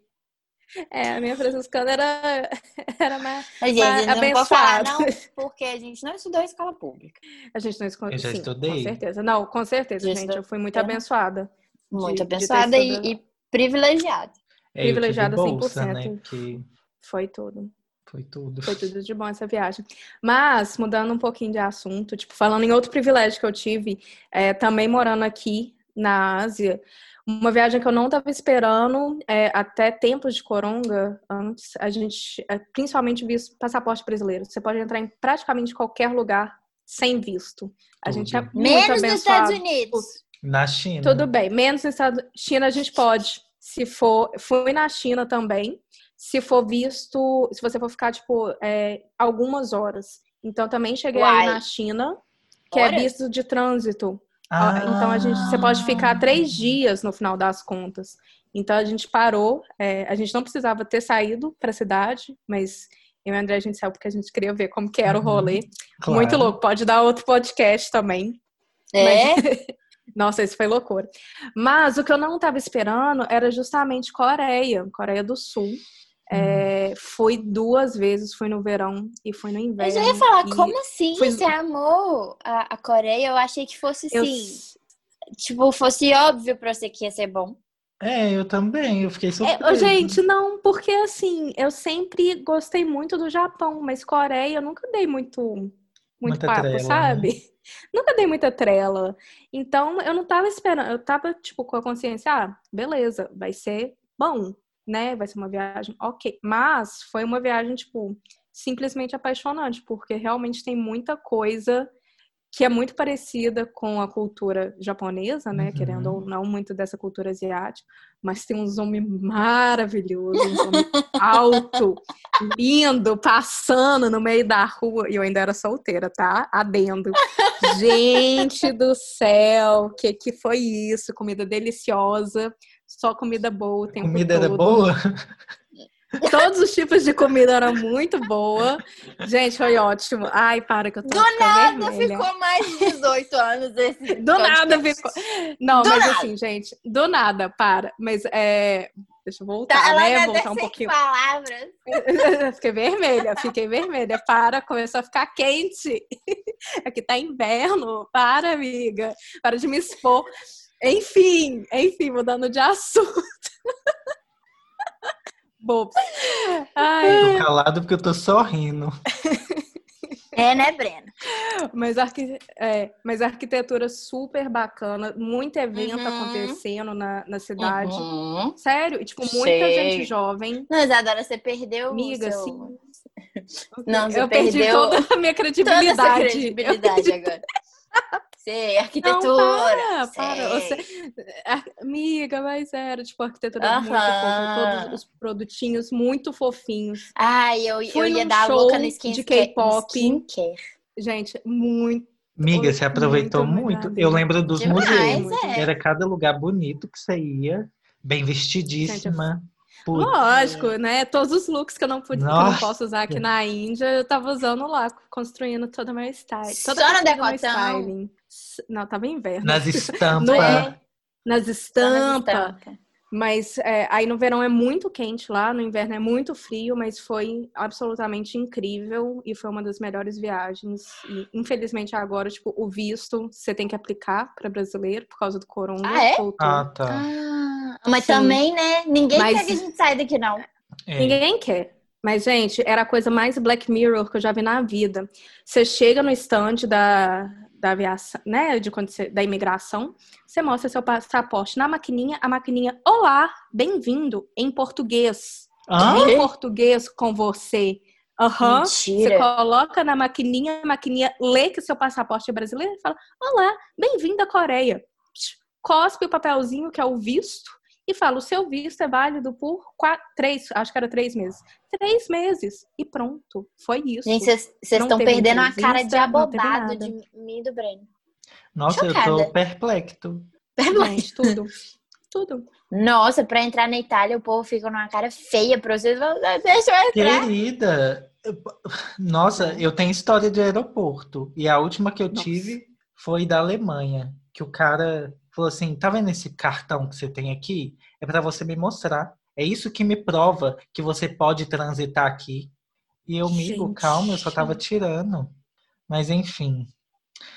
É, a minha franciscana era, <laughs> era mais. Gente, não vou falar, abençoado. não, porque a gente não estudou em escola pública. A gente não esconde. Eu já sim, estudei. Com certeza. Não, com certeza, gente. Eu fui muito estudei. abençoada. Muito de abençoada e, estudado. e privilegiada. É, eu tive Privilegiada bolsa, 100%. né? Porque Foi tudo. foi tudo. Foi tudo de bom essa viagem. Mas, mudando um pouquinho de assunto, tipo, falando em outro privilégio que eu tive, é, também morando aqui na Ásia, uma viagem que eu não estava esperando, é, até tempos de coronga, antes, a gente, é, principalmente visto passaporte brasileiro. Você pode entrar em praticamente qualquer lugar sem visto. A gente é Tudo. muito Menos nos. Estados Unidos. Na China. Tudo bem, menos nos Estados China a gente pode. Se for, fui na China também. Se for visto, se você for ficar tipo é, algumas horas. Então também cheguei na China, que é visto de trânsito. Ah, Então a gente, você pode ficar três dias no final das contas. Então a gente parou. é, a gente não precisava ter saído para a cidade, mas eu e o André a gente saiu porque a gente queria ver como que era o Uhum. rolê. claro. Muito louco. Pode dar outro podcast também. É, <laughs> Nossa, isso foi loucura. Mas o que eu não estava esperando era justamente Coreia, Coreia do Sul. É, fui duas vezes, fui no verão e fui no inverno. eu ia falar, como assim fui- você amou a, a Coreia? Eu achei que fosse eu- assim, tipo, fosse óbvio pra você que ia ser bom. É, eu também. Eu fiquei É, surpresa. ô, gente, não, porque assim, eu sempre gostei muito do Japão, mas Coreia eu nunca dei muito, muito Muita papo, trela, né? sabe? <laughs> Nunca dei muita trela. Então, eu não tava esperando, eu tava, tipo, com a consciência, ah, beleza, vai ser bom, né? Vai ser uma viagem, ok. Mas foi uma viagem, tipo, simplesmente apaixonante, porque realmente tem muita coisa que é muito parecida com a cultura japonesa, né? Uhum. Querendo ou não, muito dessa cultura asiática. Mas tem uns homens maravilhosos, um homem alto, lindo, passando no meio da rua. E eu ainda era solteira, tá? Adendo. Gente do céu, que que foi isso? Comida deliciosa, só comida boa o tempo Comida era todo. boa? <laughs> Todos os tipos de comida eram muito boa. Gente, foi ótimo. Ai, para que eu tô Do nada vermelha. ficou mais de 18 anos esse <laughs> Do nada ficou. Não, Do mas nada. assim, gente, do nada, para. Mas é. Deixa eu voltar, Tá, né? Voltar um pouquinho. palavras. <laughs> fiquei vermelha, fiquei vermelha. Para, começou a ficar quente. Aqui tá inverno. Para, amiga. Para de me expor. Enfim, enfim, mudando de assunto. <laughs> Bobos. Ai, Tô calado porque eu tô sorrindo. É, né, Breno? Mas, arqui... é, mas arquitetura super bacana, muito evento Uhum. acontecendo na, na cidade. Uhum. Sério, e tipo, muita Sei. gente jovem. Não, Isadora, você perdeu Amiga, o seu... sim. Não, você eu perdi perdeu toda a minha toda credibilidade. essa Eu credibilidade perdi- agora. Sei, Não, arquitetura. para, para. sei. Você... Ar- Amiga, mas era, tipo, arquitetura muito Aham. fofa. Todos os produtinhos muito fofinhos. Ai, eu, eu ia dar show louca no de skin K-pop. Skincare. Gente, muito. Miga, você aproveitou Muito muito. Eu lembro dos Demais, museus. é. Era cada lugar bonito que você ia, bem vestidíssima. Putz, Lógico, né? Todos os looks que eu não pude, que eu não posso usar aqui na Índia, eu tava usando lá, construindo todo o meu style. Só Toda no construindo meu decotão? Não, tava inverno. nas <laughs> estampas. No- É. nas estampas. estampas. Mas é, aí no verão é muito quente lá, no inverno é muito frio, mas foi absolutamente incrível e foi uma das melhores viagens. E infelizmente agora, tipo, o visto você tem que aplicar para brasileiro por causa do corona. Ah, é? Ah, tá. Ah, mas Sim. também, né? Ninguém Mas- quer que a gente saia daqui, não. É. Ninguém quer. Mas, gente, era a coisa mais Black Mirror que eu já vi na vida. Você chega no stand da, da aviação, né? De quando você- da imigração, você mostra seu passaporte na maquininha, a maquininha, olá, bem-vindo, em português. Hã? Em português com você. Aham. Você Mentira. coloca na maquininha, a maquininha lê que seu passaporte é brasileiro e fala: Olá, bem-vindo à Coreia. Cospe o papelzinho que é o visto e fala: o seu visto é válido por quatro, três, acho que era três meses. Três meses. E pronto. Foi isso. Gente, vocês estão perdendo a cara de abobado de mim e do Breno. Nossa, eu Chocada. tô perplexo. Gente, tudo. Tudo. Nossa, pra entrar na Itália, o povo fica numa cara feia pra vocês. Deixa eu entrar. Querida, Nossa, eu tenho história de aeroporto. E a última que eu Nossa. tive foi da Alemanha. Que o cara falou assim: tá vendo esse cartão que você tem aqui? É para você me mostrar. É isso que me prova que você pode transitar aqui. E eu, amigo, calma, eu só tava tirando. Mas enfim.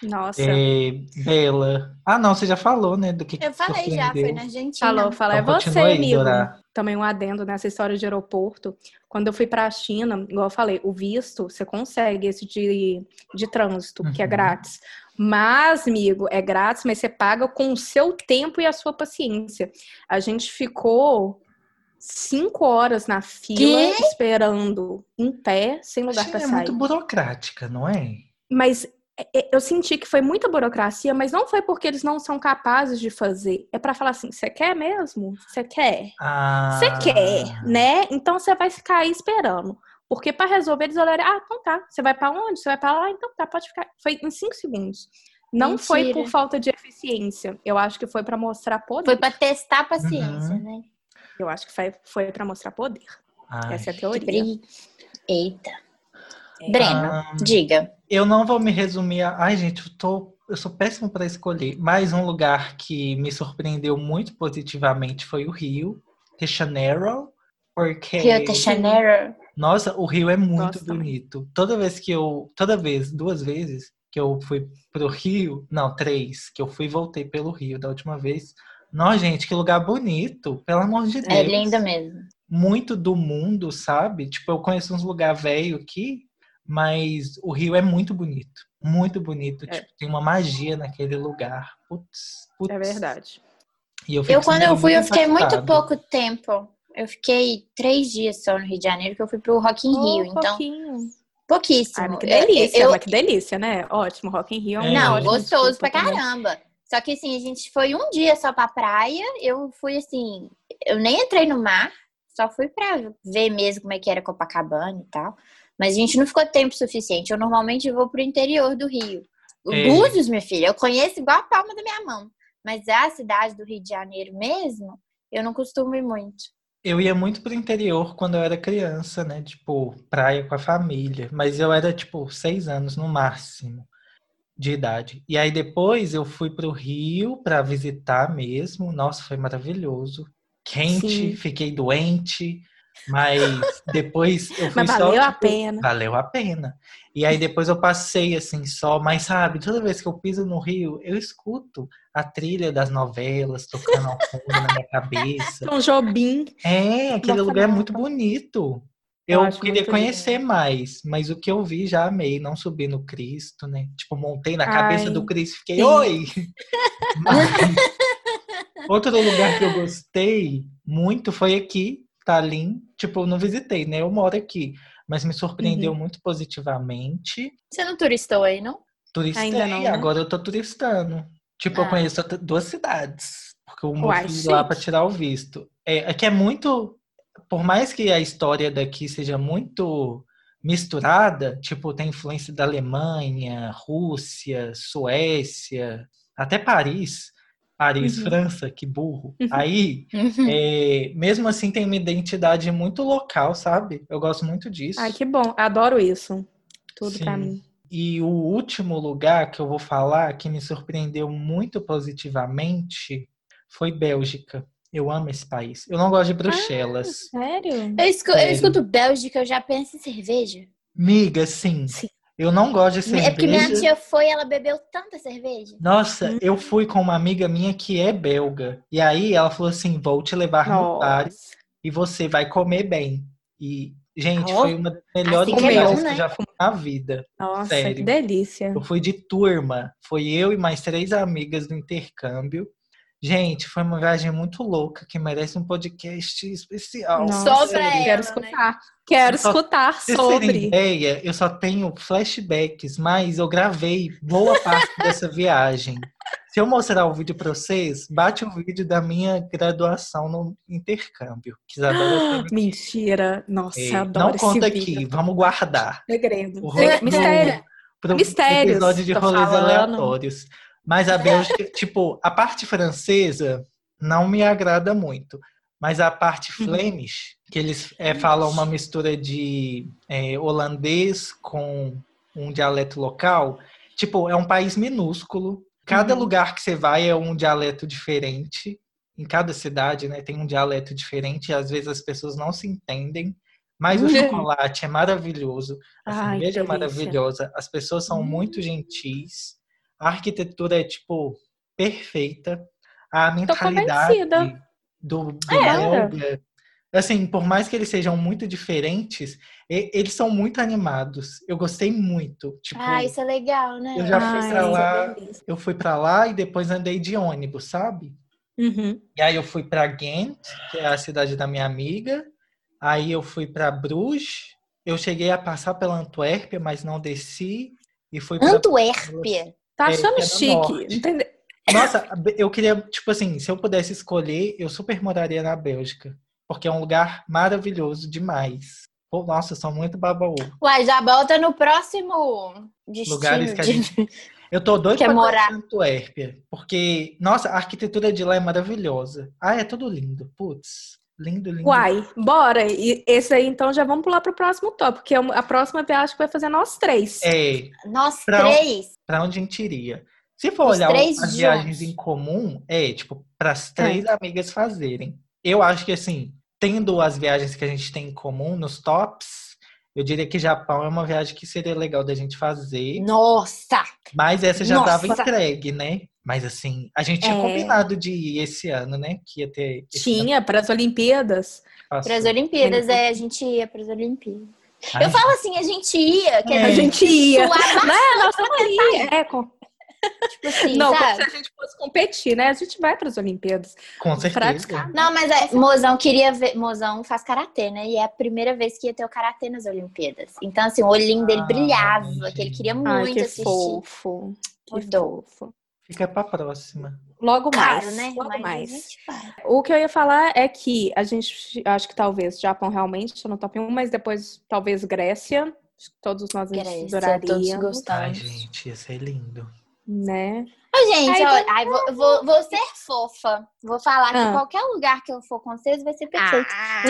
Nossa. É, Bela. Ah, não, você já falou, né? Do que Eu falei já, foi na Argentina. Falou, falou. Então, é você, aí, amigo. Dora. Também um adendo nessa história de aeroporto. Quando eu fui para a China, igual eu falei, o visto, você consegue esse de, de trânsito, uhum. que é uhum. grátis. Mas, amigo, é grátis, mas você paga com o seu tempo e a sua paciência. A gente ficou cinco horas na fila que? esperando em pé, sem lugar para sair. É muito burocrática, não é? Mas é, é, eu senti que foi muita burocracia, mas não foi porque eles não são capazes de fazer. É para falar assim: você quer mesmo? Você quer? Você ah. quer, né? Então você vai ficar aí esperando. Porque para resolver eles olharem, ah, então tá. Você vai para onde? Você vai para lá? Então tá, pode ficar. Foi em cinco segundos. Não Mentira. foi por falta de eficiência. Eu acho que foi para mostrar poder. Foi para testar a paciência, uhum. né? Eu acho que foi, foi para mostrar poder. Ai, Essa é a teoria. Eita. É. Breno, ah, diga. Eu não vou me resumir a. Ai, gente, eu, tô... eu sou péssimo para escolher. Mais um lugar que me surpreendeu muito positivamente foi o Rio, de Janeiro. Porque. Rio de Janeiro. Nossa, o Rio é muito Nossa, bonito. Toda vez que eu. Toda vez, duas vezes que eu fui pro Rio. Não, três, que eu fui e voltei pelo Rio da última vez. Nossa, gente, que lugar bonito, pelo amor de é Deus. É lindo mesmo. Muito do mundo, sabe? Tipo, eu conheço uns lugares velho aqui, mas o Rio é muito bonito. Muito bonito. É. Tipo, tem uma magia naquele lugar. Putz, putz. É verdade. E eu, eu quando eu fui, eu fiquei impactado. muito pouco tempo. Eu fiquei três dias só no Rio de Janeiro, que eu fui pro Rock in oh, Rio. Então, pouquinho. pouquíssimo. Ai, que delícia, eu, eu... que delícia, né? Ótimo, Rock in Rio é. Não, gostoso pra caramba. Só que assim, a gente foi um dia só pra praia. Eu fui assim, eu nem entrei no mar, só fui pra ver mesmo como é que era Copacabana e tal. Mas a gente não ficou tempo suficiente. Eu normalmente vou pro interior do Rio. O é. Búzios, minha filha, eu conheço igual a palma da minha mão. Mas a cidade do Rio de Janeiro mesmo, eu não costumo ir muito. Eu ia muito pro interior quando eu era criança, né? Tipo, praia com a família. Mas eu era, tipo, seis anos no máximo de idade. E aí depois eu fui pro Rio para visitar mesmo. Nossa, foi maravilhoso. Quente, Sim. fiquei doente. Mas <laughs> depois eu fui mas só. Valeu tipo, a pena. Valeu a pena. E aí depois eu passei assim só, mas sabe, toda vez que eu piso no Rio, eu escuto a trilha das novelas tocando ao fundo na minha cabeça. <laughs> Um Jobim. É, aquele lugar é muito bonito. Eu, eu queria conhecer lindo. mais, mas o que eu vi já amei. Não subi no Cristo, né? Tipo, montei na cabeça Ai, do Cristo e fiquei, sim. oi! <laughs> Mas, outro lugar que eu gostei muito foi aqui, Tallinn, tipo, eu não visitei, né? Eu moro aqui, mas me surpreendeu uhum. muito positivamente. Você não turistou aí, não? Turistei, Ainda não, né? agora eu tô turistando. Tipo, ah. eu conheço duas cidades, porque eu fui lá para tirar o visto. É, é que é muito, por mais que a história daqui seja muito misturada, tipo, tem influência da Alemanha, Rússia, Suécia, até Paris. Paris, uhum. França, que burro. Uhum. Aí, uhum. É, mesmo assim, tem uma identidade muito local, sabe? Eu gosto muito disso. Ai, que bom. Adoro isso. Tudo para mim. E o último lugar que eu vou falar, que me surpreendeu muito positivamente, foi Bélgica. Eu amo esse país. Eu não gosto de Bruxelas. Ah, sério? Eu escuto, sério? eu escuto Bélgica, eu já penso em cerveja. Miga, sim. sim. Eu não gosto de cerveja. É porque minha tia foi, ela bebeu tanta cerveja. Nossa, hum. eu fui com uma amiga minha que é belga. E aí ela falou assim: vou te levar Nossa. no bar e você vai comer bem. E, gente, oh, foi uma das melhores assim viagens que, né? que eu já fui na vida. Nossa, sério. que delícia. Eu fui de turma. Foi eu e mais três amigas do intercâmbio. Gente, foi uma viagem muito louca que merece um podcast especial. Nossa, pra ela, quero né? escutar. Né? Quero só, escutar sobre. ideia, eu só tenho flashbacks, mas eu gravei boa parte dessa viagem. Se eu mostrar o vídeo para vocês, bate o vídeo da minha graduação no intercâmbio. Que <gasps> Mentira. Nossa, é, adoro Não conta aqui, vamos guardar. Segredo. O Mistério. Pro Mistérios. episódio de rolês falando. aleatórios. Mas a Bélgica, <laughs> tipo, a parte francesa não me agrada muito. Mas a parte Flemish, que eles é, falam uma mistura de é, holandês com um dialeto local, tipo, é um país minúsculo. Cada Uhum. lugar que você vai é um dialeto diferente. Em cada cidade, né, tem um dialeto diferente e às vezes as pessoas não se entendem. Mas o Uhum. chocolate é maravilhoso, a Ai, cerveja é maravilhosa, as pessoas são muito Hum. gentis, a arquitetura é, tipo, perfeita, a mentalidade do, do É. belga, assim, por mais que eles sejam muito diferentes, e- eles são muito animados. Eu gostei muito. Tipo, Ah, isso é legal, né? Eu já fui Ai, pra é lá. delícia. eu fui pra lá e depois andei de ônibus, sabe? Uhum. E aí eu fui pra Ghent, que é a cidade da minha amiga. Aí eu fui pra Bruges. Eu cheguei a passar pela Antuérpia, mas não desci. E fui pra... Antuérpia. Tá É, achando é chique, norte. entendeu? Nossa, eu queria, tipo assim, se eu pudesse escolher, eu super moraria na Bélgica. Porque é um lugar maravilhoso demais. Pô, nossa, eu sou muito babaú. Uai, já volta no próximo destino. Lugares que a gente- Eu tô doido Quer pra morar. Antuérpia. Porque, nossa, a arquitetura de lá é maravilhosa. Ah, é tudo lindo. Putz, lindo, lindo. Uai, bora. E esse aí, então, já vamos pular pro próximo top, porque é a próxima viagem que vai fazer nós três. É, Nós Pra- três. pra onde a gente iria? Se for Os olhar as viagens em comum, é, tipo, pras três amigas fazerem. Eu acho que, assim, tendo as viagens que a gente tem em comum nos tops, eu diria que Japão é uma viagem que seria legal da gente fazer. Nossa! Mas essa já Nossa. tava entregue, né? Mas, assim, a gente tinha É. combinado de ir esse ano, né? Que ia ter. Tinha, para as Olimpíadas. que. Para as Olimpíadas, é, a gente ia para as Olimpíadas. Ai, Eu falo assim, a gente ia, quer É. A gente ia. suar Né? Nós estamos aí. É, com... tipo assim, Não, como sabe? se a gente fosse competir, né? A gente vai para as Olimpíadas. Com certeza. Praticar. Não, mas é, Mozão queria ver. Mozão faz karatê, né? E é a primeira vez que ia ter o karatê nas Olimpíadas. Então, assim, o olhinho dele Ah, brilhava, gente. que ele queria Ai, muito que assistir. fofo. Fofo. Fica pra próxima. Logo Caro, mais. né? Logo Mas mais. O que eu ia falar é que a gente, acho que talvez Japão realmente está no top 1, mas depois talvez Grécia. Acho que Todos nós Grécia, todos adoraríamos, gostamos. Ai, gente, ia ser lindo. Né? Ô, gente, vamos- ai, vou, vou, vou ser fofa. Vou falar Ah. que qualquer lugar que eu for com vocês vai ser perfeito. Ah,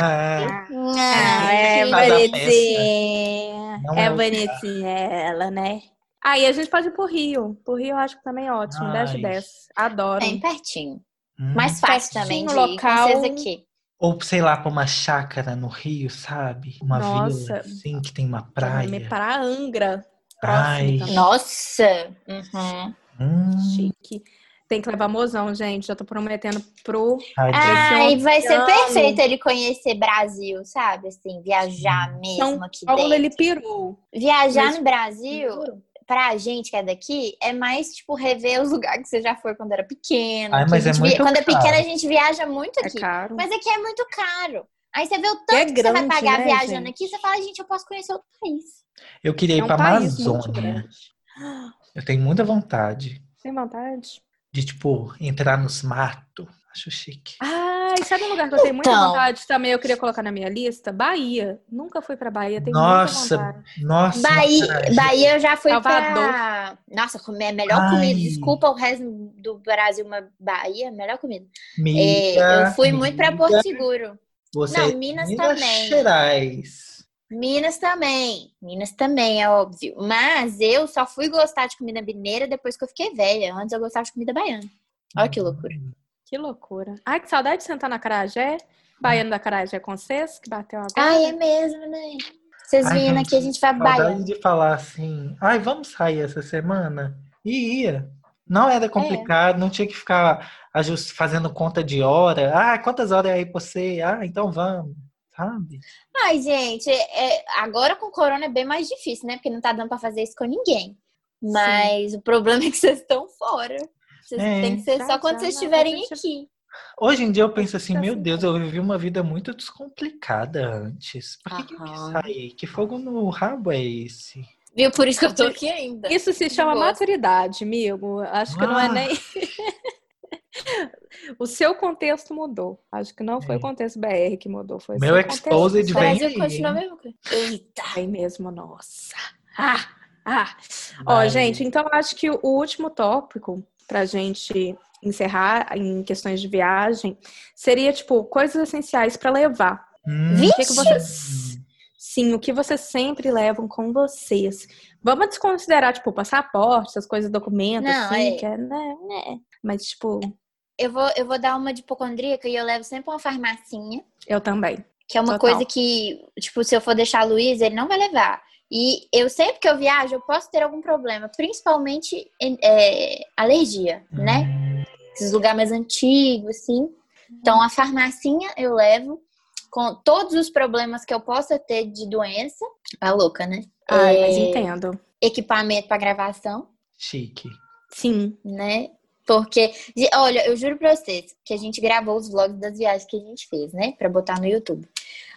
Ah, ah, é que Faz a bonitinha. É é bonitinha ela, né? Aí a gente pode ir pro Rio. Pro Rio eu acho que também é ótimo. 10 de Ai. 10. Adoro. Bem pertinho. hum. Mais fácil também de Pertinho, ir com local. vocês aqui. Ou, sei lá, pra uma chácara no Rio, sabe? Uma Nossa. vila, assim, que tem uma Pra praia. Para Angra. Próximo. Nossa! Uhum. Hum, Chique. Tem que levar mozão, gente. Já tô prometendo pro. ai, Ai, vai ser perfeito ele conhecer Brasil, sabe? Assim, viajar mesmo São aqui Paulo, dentro. ele pirou. Viajar Mas- no Brasil, pra gente que é daqui, é mais, tipo, rever os lugares que você já foi quando era pequeno. Ai, mas é muito Quando é caro. pequena, a gente viaja muito É aqui. caro. Mas aqui é muito caro. Aí você vê o tanto é que você vai grande, pagar né, viajando gente? aqui, você fala, gente, eu posso conhecer outro país. Eu queria ir É um pra país Amazônia. Eu tenho muita vontade Sem vontade. de, tipo, entrar nos matos. Acho chique. Ai, sabe um lugar que eu tenho muita Então. vontade também? Eu queria colocar na minha lista? Bahia. Nunca fui pra Bahia, tenho Nossa, muita vontade. Nossa, Bahia, Bahia eu já fui Salvador. pra... Nossa, comer a melhor Ai. comida. Desculpa o resto do Brasil, mas Bahia, melhor comida. É, Amiga, eu fui muito pra Porto Seguro. Você Não, é Minas Minas também. Gerais. Minas também. Minas também, é óbvio. Mas eu só fui gostar de comida mineira depois que eu fiquei velha. Antes eu gostava de comida baiana. Olha que loucura. Que loucura. Ai, que saudade de sentar na Carajé. Baiano da Carajé com vocês, que bateu agora. Ai, é mesmo, né? Vocês vindo aqui, a gente vai Saudade baiano. de falar assim, ai, vamos sair essa semana? E ia. Não era complicado, não tinha que ficar fazendo conta de hora. Ah, quantas horas é aí pra você? Ah, então vamos, sabe? Ai, gente, é- agora com corona é bem mais difícil, né? Porque não tá dando pra fazer isso com ninguém. Mas o problema é que vocês estão fora. Vocês É. têm que ser Já, só quando já, vocês estiverem gente- aqui. Hoje em dia eu penso assim, Tá meu Deus, eu vivi uma vida muito descomplicada antes. Por que, que eu quis sair? Que fogo no rabo é esse? Viu? Por isso que eu tô aqui ainda. Isso se chama maturidade, amigo. Acho que não é Ah. nem. <laughs> o seu contexto mudou. Acho que não foi É. o contexto BR que mudou. Foi o Meu contexto exposed O só. vem Brasil aí, continua coisa. Eita! Bem mesmo, nossa. Ah, ah. Ó, gente, então acho que o último tópico pra gente encerrar em questões de viagem, seria tipo coisas essenciais para levar. Hum, O que, que vocês Sim, o que vocês sempre levam com vocês. Vamos desconsiderar, tipo, passaporte, essas coisas, documentos, Não, assim, é. que é, né, né. Mas, tipo, Eu vou, eu vou dar uma de hipocondríaca e eu levo sempre uma farmacinha, eu também. que é uma Total. coisa que, tipo, se eu for deixar a Luiz, ele não vai levar. E eu sempre que eu viajo, eu posso ter algum problema, principalmente é, alergia, né? Esses lugares mais antigos, assim. Então, a farmacinha eu levo com todos os problemas que eu possa ter de doença. A louca, né? Ai, É, mas entendo. Equipamento para gravação, Chique. Sim. né? Porque, olha, eu juro pra vocês que a gente gravou os vlogs das viagens que a gente fez, né? Pra botar no YouTube.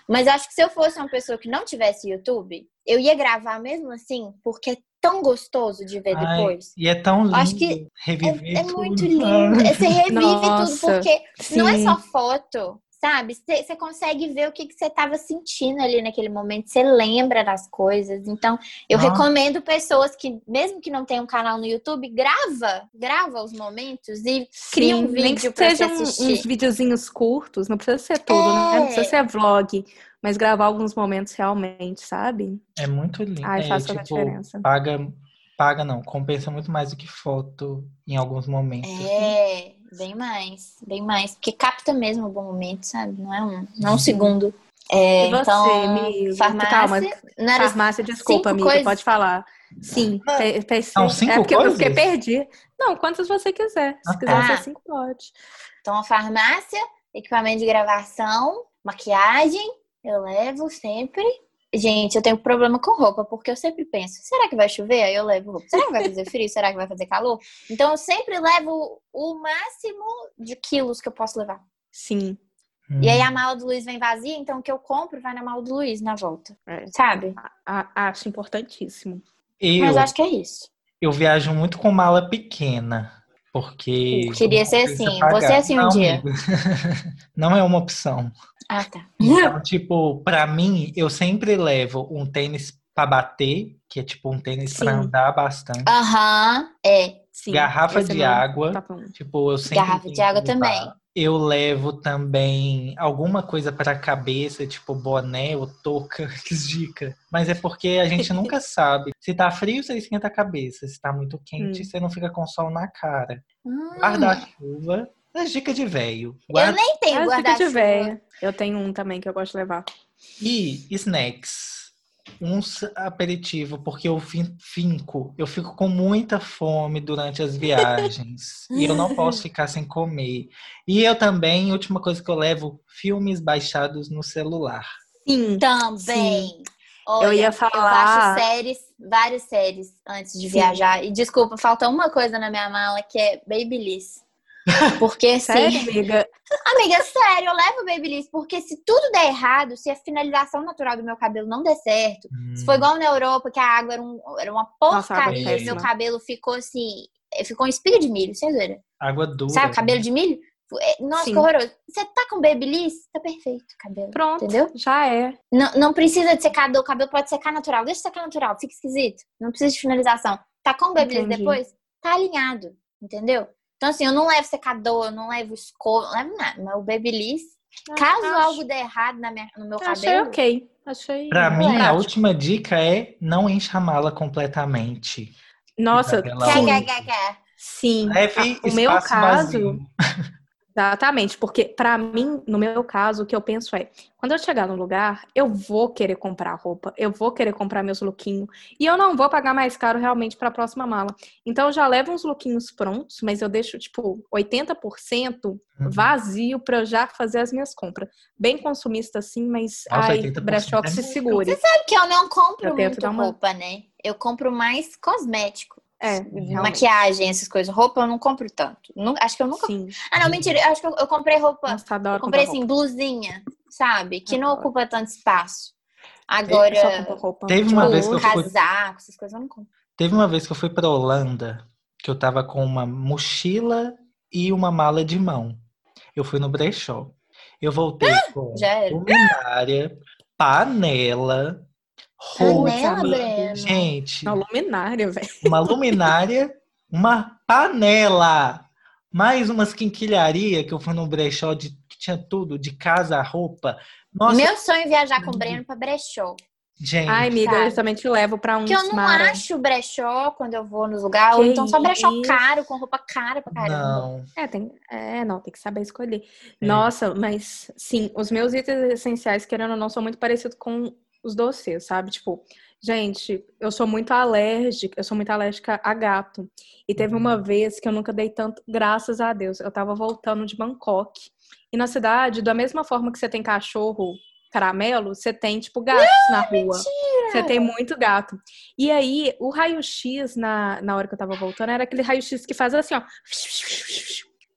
Mas acho que se eu fosse uma pessoa que não tivesse YouTube, eu ia gravar mesmo assim, porque é tão gostoso de ver Ai, depois. e é tão lindo Acho que reviver É, é muito lindo. Você revive Nossa, tudo, porque não é sim. só foto, sabe? Você consegue ver o que que você estava sentindo ali naquele momento, você lembra das coisas. Então, eu Nossa. recomendo pessoas que, mesmo que não tenham um canal no YouTube, grava, grava os momentos e cria um Sim, nem que vídeo pra você sejam assistir. uns videozinhos curtos, não precisa ser tudo, né? É. Não precisa ser vlog, mas gravar alguns momentos realmente, sabe? É muito lindo. Ai, é, faz toda a tipo, diferença. paga, paga não, compensa muito mais do que foto em alguns momentos. É, bem mais, bem mais. Porque capta mesmo o bom momento, sabe? Não é um, não é um Uhum. segundo. É, E você, então, amigo? farmácia, Calma, não era farmácia, desculpa, amiga, coisas? pode falar. Sim, Ah, pe- são cinco é porque eu fiquei coisas? perdi. Não, quantas você quiser. Se Ah, quiser tá. ser cinco, pode. Então, a farmácia, equipamento de gravação, maquiagem, eu levo sempre. Gente, eu tenho problema com roupa, porque eu sempre penso, será que vai chover? Aí eu levo roupa. Será que vai fazer frio? será que vai fazer calor? Então, eu sempre levo o máximo de quilos que eu posso levar. Sim. Hum. E aí, a mala do Luiz vem vazia, então o que eu compro vai na mala do Luiz na volta. É. Sabe? A- acho importantíssimo. eu, Mas acho que é isso. eu viajo muito com mala pequena. Porque. Queria ser assim. pagar. Você é assim um Não, dia. <laughs> Não é uma opção. Ah, tá. Então, tipo, pra mim, eu sempre levo um tênis pra bater, que é tipo um tênis pra Sim. andar bastante. Aham, é. Sim. Garrafa é de água. um. Tipo, eu sempre. Garrafa de água levar. também. Eu levo também alguma coisa pra cabeça, tipo boné ou touca, <laughs> que dica. Mas é porque a gente <laughs> nunca sabe. Se tá frio, você esquenta a cabeça. Se tá muito quente, Hum. você não fica com sol na cara. Hum, Guarda-chuva. É dica de velho. eu Guarda... nem tenho É dica de guarda-chuva. Eu tenho um também que eu gosto de levar. E snacks. Uns aperitivo, porque eu fin- finco, eu fico com muita fome durante as viagens. e eu não posso <laughs> ficar sem comer. E eu também, última coisa que eu levo, filmes baixados no celular. Sim. Também. Olha, Eu ia Eu falar- baixo séries, várias séries antes de Sim. viajar. E desculpa, falta uma coisa na minha mala que é Babyliss. Porque <laughs> assim, Sério, amiga? amiga, sério, eu levo Babyliss porque se tudo der errado, se a finalização natural do meu cabelo não der certo, se for igual na Europa que a água era, um- era uma Nossa, porcaria, é e meu cabelo ficou assim, ficou um espiga de milho, vocês viram? Água dura. Sabe, cabelo de milho? É, Nossa, Sim. que horroroso. Você tá com Babyliss? Tá perfeito o cabelo. Pronto, Entendeu? já é. Não, não precisa de secador, o cabelo pode secar natural. Deixa secar natural, fica esquisito. Não precisa de finalização. Tá com o Babyliss depois? Tá alinhado, entendeu? Então, assim, eu não levo secador, eu não levo escova, não levo nada. Mas o Babyliss, caso Acho- algo der errado na minha, no meu Achei cabelo... ok. Achei. Pra mim, a última dica é não encha a mala completamente. Nossa, sim. quer, quer, quer. Sim. Leve Ah, o meu caso, vazio. <laughs> Exatamente, porque pra mim, no meu caso, o que eu penso é, quando eu chegar no lugar, eu vou querer comprar roupa, eu vou querer comprar meus lookinhos, e eu não vou pagar mais caro realmente pra próxima mala. Então eu já levo uns lookinhos prontos, mas eu deixo tipo 80% Uhum. vazio pra eu já fazer as minhas compras. Bem consumista assim, mas Nossa, ai, 80% brechó que é se segure. Sabe que eu não compro Eu muito uma- roupa, né? Eu compro mais cosmético. É. Maquiagem, essas coisas. Roupa eu não compro tanto. Nu- Acho que eu nunca... Sim. Ah, não, mentira. Eu acho que eu, eu comprei roupa... Nossa, adoro Eu comprei assim, blusinha, sabe? Que não Adoro. ocupa tanto espaço. roupa. Agora, compro roupa. Teve tipo, uma vez que eu fui- casaco, essas coisas eu não compro. Teve uma vez que eu fui pra Holanda, que eu tava com uma mochila e uma mala de mão. Eu fui no brechó. Eu voltei com Já era. luminária, panela, roupa. Panela, Breno? Gente, Não, luminária, velho. uma luminária, uma panela. mais umas quinquilharia que eu fui no brechó de que tinha tudo, de casa, roupa. Nossa, Meu sonho é viajar com o Breno pra brechó. gente. Ai, amiga, sabe? eu também te levo pra um Porque eu não Mara. acho brechó quando eu vou nos lugares. Que Ou então só brechó isso? caro, com roupa cara pra caramba. Não. É, tem, é, não, tem que saber escolher. É. Nossa, mas sim, os meus itens essenciais, querendo ou não, são muito parecidos com os doces, sabe? Tipo, gente, eu sou muito alérgica, eu sou muito alérgica a gato. E teve uma Uhum. vez que eu nunca dei tanto, graças a Deus. Eu tava voltando de Bangkok. E na cidade, da mesma forma que você tem cachorro caramelo, você tem, tipo, gatos na rua. Você tem muito gato. E aí, o raio-x na, na hora que eu tava voltando era aquele raio-x que faz assim, ó.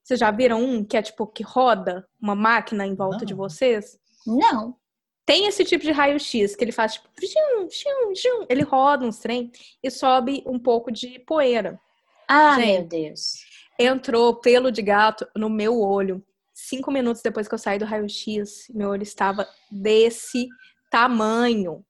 Vocês já viram um que é tipo que roda uma máquina em volta de Não. vocês? Não. Tem esse tipo de raio-x que ele faz tipo. Ele roda uns trem e sobe um pouco de poeira. Ah, Gente. meu Deus. Entrou pelo de gato no meu olho. Cinco minutos depois que eu saí do raio-x, meu olho estava desse tamanho.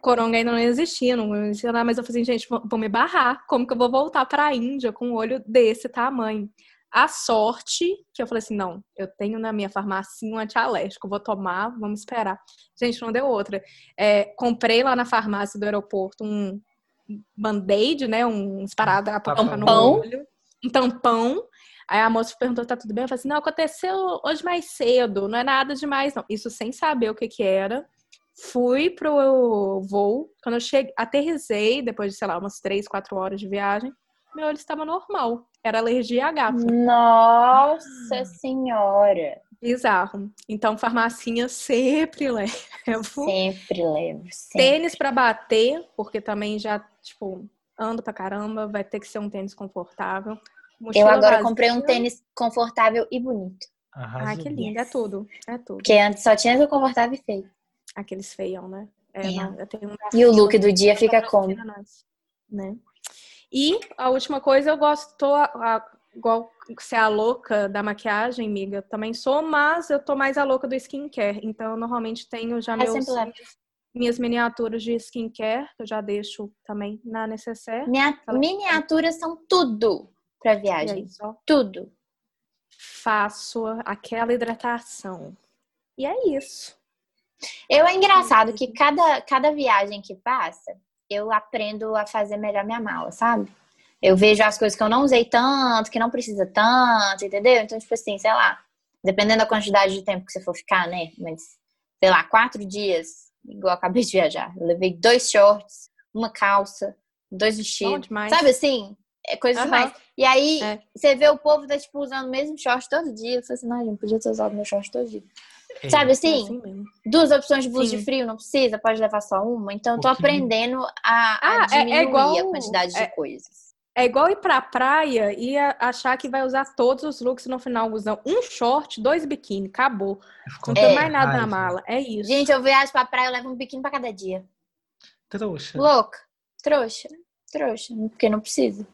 Coronga ainda não existia, não existia nada, mas eu falei assim, gente, vou, vou me barrar. Como que eu vou voltar para a Índia com um olho desse tamanho? A sorte que eu falei assim, não, eu tenho na minha farmácia um antialérgico, vou tomar, vamos esperar. Gente, não deu outra. É, comprei lá na farmácia do aeroporto um band-aid, né, um esparadrapo pra colocar no olho, um tampão. Aí a moça perguntou, tá tudo bem? Eu falei assim, não, aconteceu hoje mais cedo, não é nada demais, não. Isso sem saber o que que era. Fui pro voo, quando eu cheguei, aterrisei, depois de, sei lá, umas três, quatro horas de viagem, meu olho estava normal. Era alergia a gato. Nossa senhora. Bizarro. Então, farmacinha sempre levo. Sempre levo. Sempre. Tênis pra bater, porque também já, tipo, ando pra caramba, vai ter que ser um tênis confortável. Eu Mochila agora vazia. comprei um tênis confortável e bonito. Arrasou. Ai, que lindo. É tudo. É tudo. Porque antes só tinha o confortável e feio. Aqueles feião, né? É, É. não, eu tenho um E o look do dia fica como? Né? E a última coisa, eu gosto, tô a- igual você é a louca da maquiagem, amiga, também sou, mas eu tô mais a louca do skincare. Então, eu normalmente tenho já Eu meus, minhas miniaturas de skincare, que eu já deixo também na necessaire. Minha, miniaturas são tudo pra viagem. aí, Tudo. faço aquela hidratação. E é isso. Eu é engraçado que cada, cada viagem que passa, eu aprendo a fazer melhor minha mala, sabe? Eu vejo as coisas que eu não usei tanto, que não precisa tanto, entendeu? Então, tipo assim, sei lá, dependendo da quantidade de tempo que você for ficar, né? Mas, sei lá, quatro dias, igual eu acabei de viajar. Eu levei dois shorts, uma calça, dois vestidos. Sabe assim? É coisa Aham. demais. E aí, É. você vê o povo tá, tipo, usando o mesmo short todo dia. Eu falei assim, não, gente, podia ter usado meu short todo dia. É. Sabe É assim? assim duas opções de blusa Sim. de frio, não precisa, pode levar só uma. Então, eu tô Pouquinho. aprendendo a, a Ah, é- é diminuir igual- a quantidade é- de coisas. É igual ir pra praia e achar que vai usar todos os looks e no final usam um short, dois biquíni, acabou. Ficou Não tem É. mais nada na mala. É isso. Gente, eu viajo pra praia, eu levo um biquíni pra cada dia. Trouxa. Louca. Trouxa. Trouxa. Porque não precisa.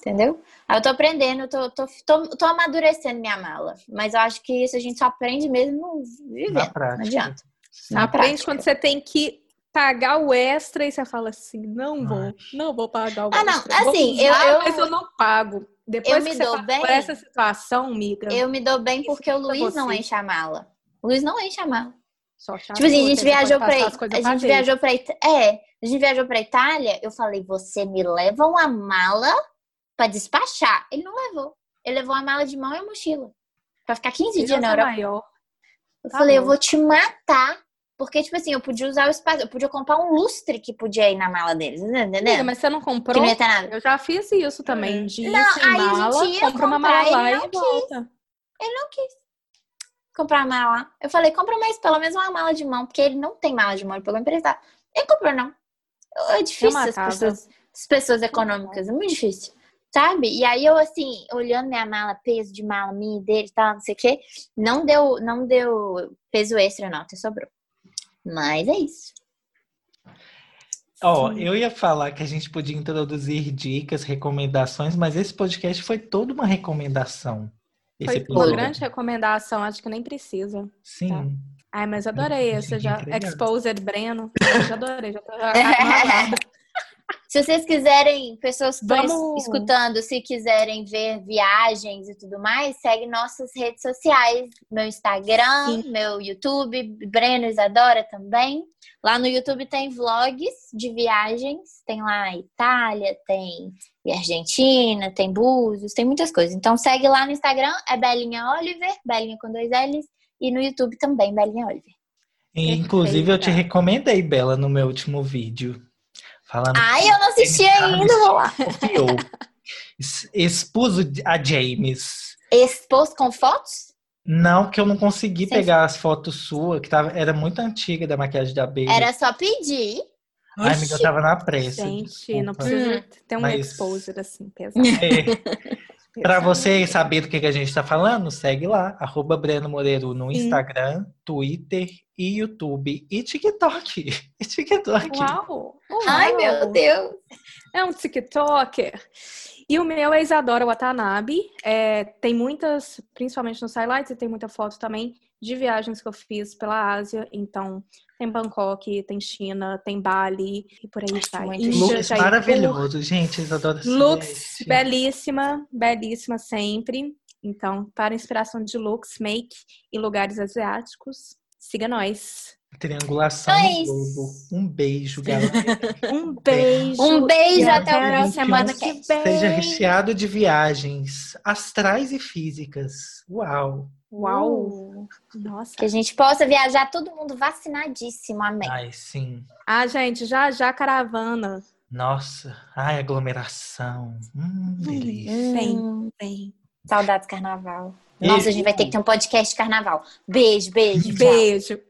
Entendeu? Aí eu tô aprendendo, tô, tô, tô, tô amadurecendo minha mala. Mas eu acho que isso a gente só aprende mesmo vivendo. Na Não prática. adianta. Sim. Na Aprende prática. quando você tem que pagar o extra e você fala assim, não vou, não vou pagar o Ah, não, extra. Vou assim, usar, eu- eu- mas eu não pago. Depois eu que me você dou passa bem. por essa situação, amiga, Eu me dou bem porque o Luiz não enche a mala. O Luiz não enche a mala. só chato, Tipo assim, a gente viajou pra, a gente viajou pra é, a gente viajou pra Itália, eu falei, você me leva uma mala pra despachar. Ele não levou. Ele levou a mala de mão e a mochila. Pra ficar 15 dias na Europa. maior. Eu Tá falei, eu bom. vou te matar. Porque, tipo assim, eu podia usar o espaço, eu podia comprar um lustre que podia ir na mala deles, tá entendendo? mas você não Que comprou? não ia ter nada. Eu já fiz isso também, de ir Não, sem aí a gente mala, ia compra uma mala lá ele e não quis. volta. Ele não quis comprar a mala lá. Eu falei, compra mais, pelo menos uma mala de mão, porque ele não tem mala de mão, ele pegou emprestado. Ele comprou, não. É difícil as pessoas, as pessoas econômicas, é muito difícil. Sabe? E aí eu, assim, olhando minha mala, peso de mala minha e dele e tal, não sei o quê, não deu, não deu peso extra, não, até sobrou. Mas é isso. Ó, eu ia falar que a gente podia introduzir dicas, recomendações, mas esse podcast foi toda uma recomendação. Esse Foi uma episódio. grande recomendação, acho que nem precisa. Sim. Ai, mas adorei esse Consegui já. entregar. Exposed Breno. Eu já adorei, já tô <laughs> já-. Se vocês quiserem, pessoas que estão Vamos- escutando, se quiserem ver viagens e tudo mais, segue nossas redes sociais. Meu Instagram, Sim. meu YouTube, Breno Isadora também. Lá no YouTube tem vlogs de viagens. Tem lá Itália, tem Argentina, tem Búzios, tem muitas coisas. Então segue lá no Instagram, é Belinha Oliver, Belinha com dois L's. E no YouTube também, Belinha Oliver. Inclusive, eu te recomendei, Bela, no meu último vídeo. Falando Ai, eu não assisti ainda, vou lá. Confiou. Expus o- a James. Exposto com fotos? Não, que eu não consegui Sim. pegar as fotos suas, que tava, era muito antiga da maquiagem da Baby. Era só pedir. Ai, amiga, eu tava na pressa. Gente, não desculpa. precisa ter um Mas- exposure assim, pesado. É, <laughs> pra você saber do que, que a gente tá falando, segue lá, arroba Breno Moreiro no Sim. Instagram, Twitter e YouTube e TikTok. <laughs> E TikTok. Uau! Ai, uau. meu Deus. É um TikToker. E o meu é Isadora Watanabe. É, tem muitas, principalmente nos highlights, e tem muita foto também de viagens que eu fiz pela Ásia. Então, tem Bangkok, tem China, tem Bali e por aí vai. Looks Jaipur. maravilhoso, gente. Isadora Looks Celeste. belíssima, belíssima sempre. Então, para inspiração de looks, make e lugares asiáticos, siga nós. Triangulação no globo. Um beijo, galera. <laughs> Um beijo. Um beijo, até o até próximo semana que que vem. Seja recheado de viagens astrais e físicas. Uau! Uau! Nossa. Que a gente possa viajar todo mundo vacinadíssimo, amém. Ai, sim. Ah, gente, já já caravana. Nossa. Ai, aglomeração. Hum, delícia. Vem, Hum, vem. saudades carnaval. E- Nossa, a gente vai ter que ter um podcast de carnaval. Beijo, beijo. tchau. Beijo.